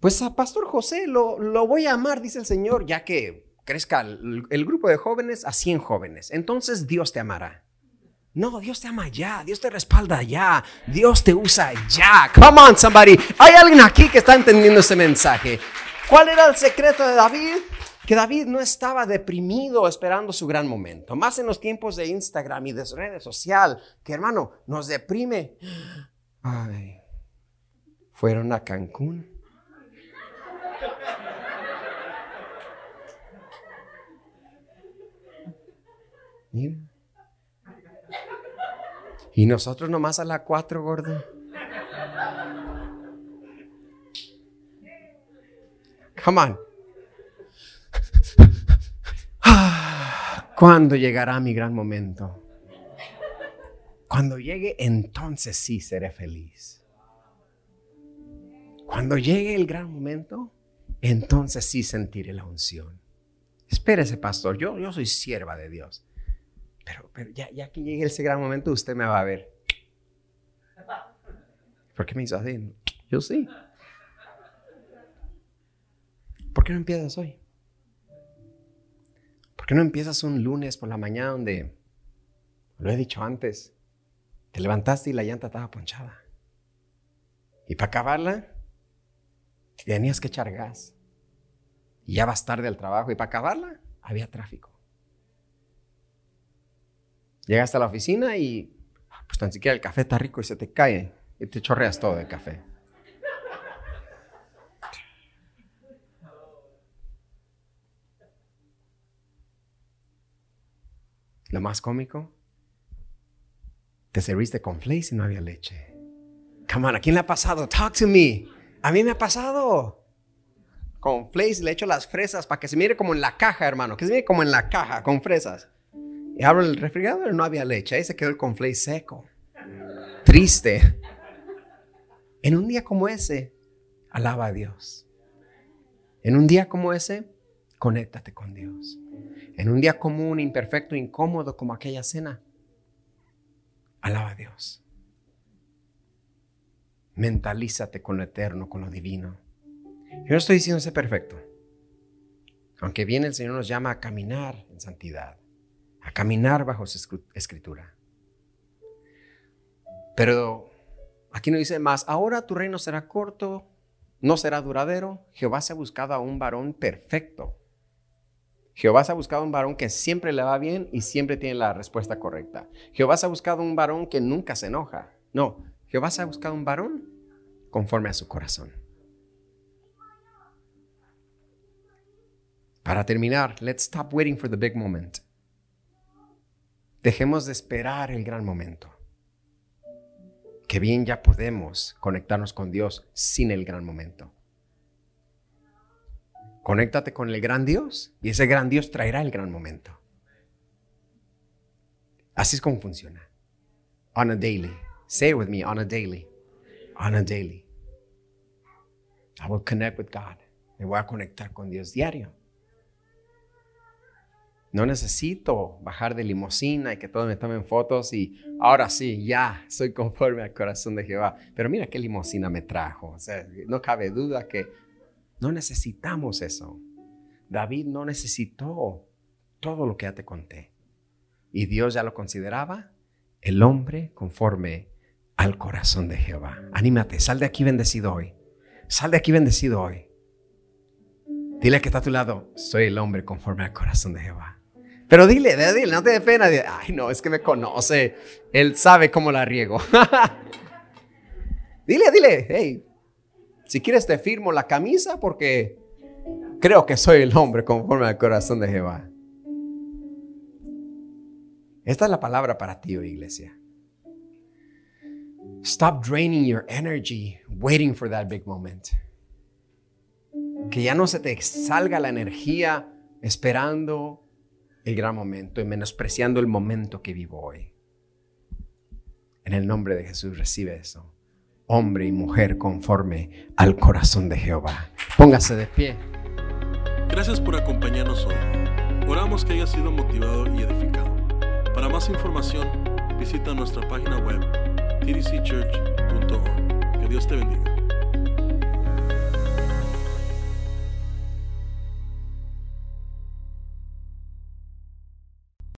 B: Pues a Pastor José lo, lo voy a amar, dice el Señor, ya que crezca el, grupo de jóvenes a 100 jóvenes. Entonces Dios te amará. No, Dios te ama ya, Dios te respalda ya, Dios te usa ya. Come on, somebody. Hay alguien aquí que está entendiendo ese mensaje. ¿Cuál era el secreto de David? Que David no estaba deprimido esperando su gran momento. Más en los tiempos de Instagram y de redes sociales, que hermano, nos deprime. Ay, fueron a Cancún Y nosotros nomás a la cuatro, gordo. Come on. ¿Cuándo llegará mi gran momento? Cuando llegue, entonces sí seré feliz. Cuando llegue el gran momento, entonces sí sentiré la unción. Espérese, pastor, yo, yo soy sierva de Dios. Pero, pero ya, ya que llegue ese gran momento, usted me va a ver. ¿Por qué me hizo así? Yo sí. ¿Por qué no empiezas hoy? ¿Por qué no empiezas un lunes por la mañana donde, lo he dicho antes, Te levantaste y la llanta estaba ponchada. Y para acabarla, tenías que echar gas. Y ya vas tarde al trabajo. Y para acabarla, había tráfico. Llegaste a la oficina y pues tan siquiera el café está rico y se te cae y te chorreas todo el café. Lo más cómico, te serviste con flakes y no había leche. Come on, ¿a quién le ha pasado? Talk to me. A mí me ha pasado. Con flakes le echo las fresas para que se mire como en la caja, hermano. Que se mire como en la caja, con fresas. Y abro el refrigerador no había leche. Ahí se quedó el conflay seco. Triste. En un día como ese, alaba a Dios. En un día como ese, conéctate con Dios. En un día común, imperfecto, incómodo como aquella cena, alaba a Dios. Mentalízate con lo eterno, con lo divino. Yo no estoy diciendo ser perfecto. Aunque bien el Señor nos llama a caminar en santidad, a caminar bajo su escritura. Pero aquí no dice más, ahora tu reino será corto, no será duradero. Jehová se ha buscado a un varón perfecto. Jehová se ha buscado un varón que siempre le va bien y siempre tiene la respuesta correcta. Jehová se ha buscado un varón que nunca se enoja. No, Jehová se ha buscado un varón conforme a su corazón. Para terminar, let's stop waiting for the big moment. Dejemos de esperar el gran momento. Que bien ya podemos conectarnos con Dios sin el gran momento. Conéctate con el gran Dios y ese gran Dios traerá el gran momento. Así es como funciona. On a daily. Say it with me, on a daily. On a daily. I will connect with God. Me voy a conectar con Dios diario. No necesito bajar de limusina y que todos me tomen fotos y ahora sí, ya soy conforme al corazón de Jehová. Pero mira qué limusina me trajo. No cabe duda que no necesitamos eso. David no necesitó todo lo que ya te conté. Y Dios ya lo consideraba el hombre conforme al corazón de Jehová. Anímate, sal de aquí bendecido hoy. Sal de aquí bendecido hoy. Dile que está a tu lado, soy el hombre conforme al corazón de Jehová. Pero dile, dile, no te dé pena. Ay, no, es que me conoce. Él sabe cómo la riego. dile, dile, hey, si quieres te firmo la camisa porque creo que soy el hombre conforme al corazón de Jehová. Esta es la palabra para ti, iglesia. Stop draining your energy waiting for that big moment. Que ya no se te salga la energía esperando el gran momento y menospreciando el momento que vivo hoy. En el nombre de Jesús recibe eso hombre y mujer conforme al corazón de Jehová. Póngase de pie.
A: Gracias por acompañarnos hoy. Oramos que haya sido motivado y edificado. Para más información, visita nuestra página web tdcchurch.org. Que Dios te bendiga.